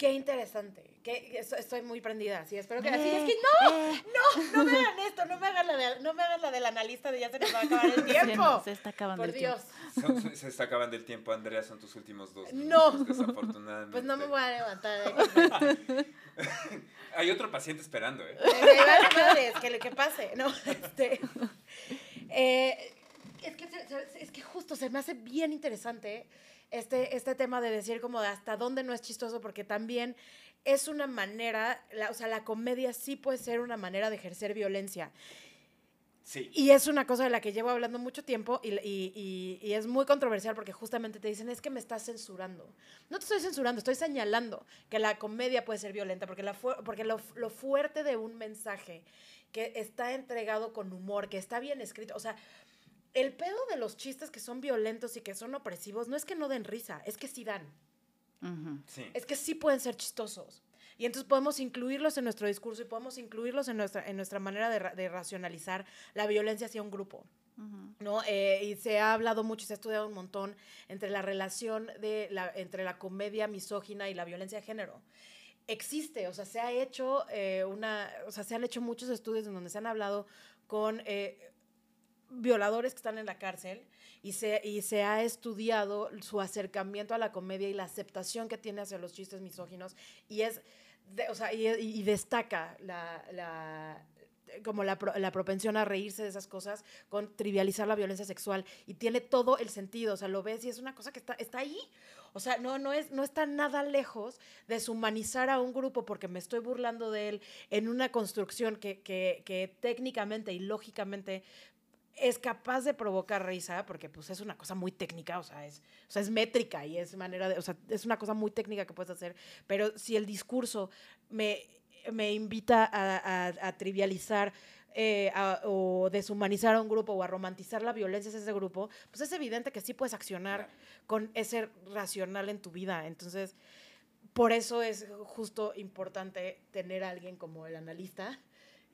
Qué interesante. Que eso- estoy muy prendida. Sí, espero que así. Eh, Es que no, eh. no, no me hagan esto. No me hagan la, de- no me hagan la del analista de ya se nos va a acabar el Se, tiempo. nos está acabando Por el tiempo. Dios. Son- son- se está acabando el tiempo, Andrea, son tus últimos dos No. minutos, desafortunadamente. Pues no me voy a levantar. de aquí. Hay otro paciente esperando, ¿eh? Que, le- que pase. No, este. eh, es, que se- se- es que justo se me hace bien interesante este, este tema de decir como de hasta dónde no es chistoso, porque también es una manera, la- o sea, la comedia sí puede ser una manera de ejercer violencia. Sí. Y es una cosa de la que llevo hablando mucho tiempo y, y- y- y es muy controversial porque justamente te dicen, es que me estás censurando. No te estoy censurando, estoy señalando que la comedia puede ser violenta porque, la fu- porque lo, lo fuerte de un mensaje que está entregado con humor, que está bien escrito, o sea, el pedo de los chistes que son violentos y que son opresivos no es que no den risa, es que sí dan. Sí. es que sí pueden ser chistosos. Y entonces podemos incluirlos en nuestro discurso y podemos incluirlos en nuestra, en nuestra manera de, ra- de racionalizar la violencia hacia un grupo. ¿no? Eh, y se ha hablado mucho y se ha estudiado un montón entre la relación de la, entre la comedia misógina y la violencia de género. Existe, o sea, se ha hecho eh, una, o sea, se han hecho muchos estudios en donde se han hablado con eh, violadores que están en la cárcel y se, y se ha estudiado su acercamiento a la comedia y la aceptación que tiene hacia los chistes misóginos y es, o sea, y, destaca la, la- como la, la propensión a reírse de esas cosas con trivializar la violencia sexual y tiene todo el sentido, o sea, lo ves y es una cosa que está, está ahí. O sea, no, no, es, no está nada lejos de deshumanizar a un grupo porque me estoy burlando de él en una construcción que, que, que técnicamente y lógicamente es capaz de provocar risa, porque pues es una cosa muy técnica, o sea, es, o sea, es métrica y es manera de, o sea, es una cosa muy técnica que puedes hacer, pero si el discurso me, me invita a, a- a trivializar eh, a- o deshumanizar a un grupo o a romantizar la violencia hacia ese grupo, pues es evidente que sí puedes accionar con ese racional en tu vida. Entonces, por eso es justo importante tener a alguien como el analista,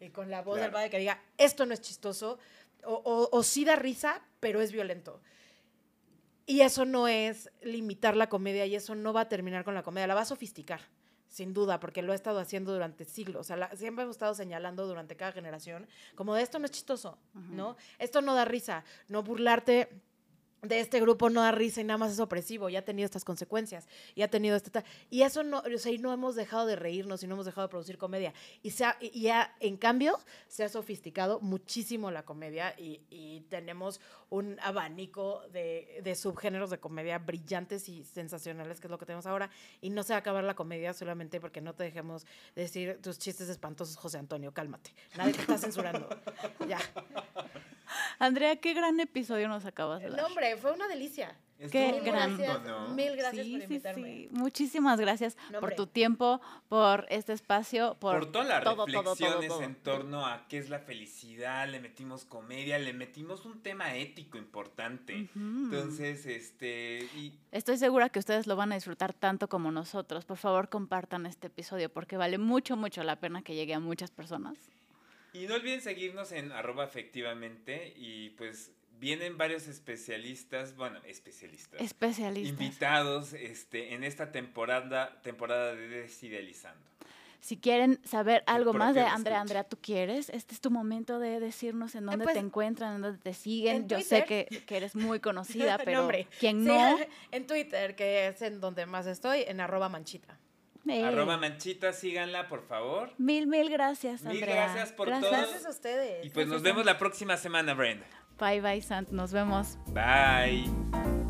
eh, con la voz del padre que diga, esto no es chistoso, o, o, o sí da risa, pero es violento. Y eso no es limitar la comedia y eso no va a terminar con la comedia, la va a sofisticar, sin duda, porque lo ha estado haciendo durante siglos. O sea, la- siempre hemos estado señalando durante cada generación como de esto no es chistoso, ¿no? Esto no da risa, no burlarte de este grupo no da risa y nada más es opresivo, ya ha tenido estas consecuencias, y ha tenido este... Y eso no, o sea, y no hemos dejado de reírnos y no hemos dejado de producir comedia. Y, se ha- y ya, en cambio, se ha sofisticado muchísimo la comedia y, y tenemos un abanico de, de subgéneros de comedia brillantes y sensacionales, que es lo que tenemos ahora. Y no se va a acabar la comedia solamente porque no te dejemos decir tus chistes espantosos, José Antonio, cálmate. Nadie te está censurando. ya. Andrea, qué gran episodio nos acabas de No, dar. Fue una delicia. Qué Estuvo gran- gracias, ¿no? mil gracias Sí, por sí, invitarme. sí. Muchísimas gracias No, por tu tiempo, por este espacio, por, Por, todas las todo, todo, todo, reflexiones todo. en torno a qué es la felicidad, le metimos comedia, le metimos un tema ético importante. Ujú. Entonces, este, y Estoy segura que ustedes lo van a disfrutar tanto como nosotros. Por favor, compartan este episodio porque vale mucho, mucho la pena que llegue a muchas personas. Y no olviden seguirnos en arroba efectivamente y pues vienen varios especialistas, bueno, especialistas, Especialistas. invitados este, en esta temporada, temporada de Desidealizando. Si quieren saber algo más de Andrea, escucha. Andrea, ¿tú quieres? Este es tu momento de decirnos en dónde pues, te encuentran, en dónde te siguen. en Yo sé que, que eres muy conocida, No, pero quien Sí, no... en Twitter, que es en donde más estoy, en arroba manchita. eh, Arroba manchita, síganla por favor. Mil, mil gracias, Mil Andrea. gracias por Gracias. todo. Gracias a ustedes. Y pues nos vemos la próxima semana, Brenda. Bye, bye, Sant. Nos vemos. Bye.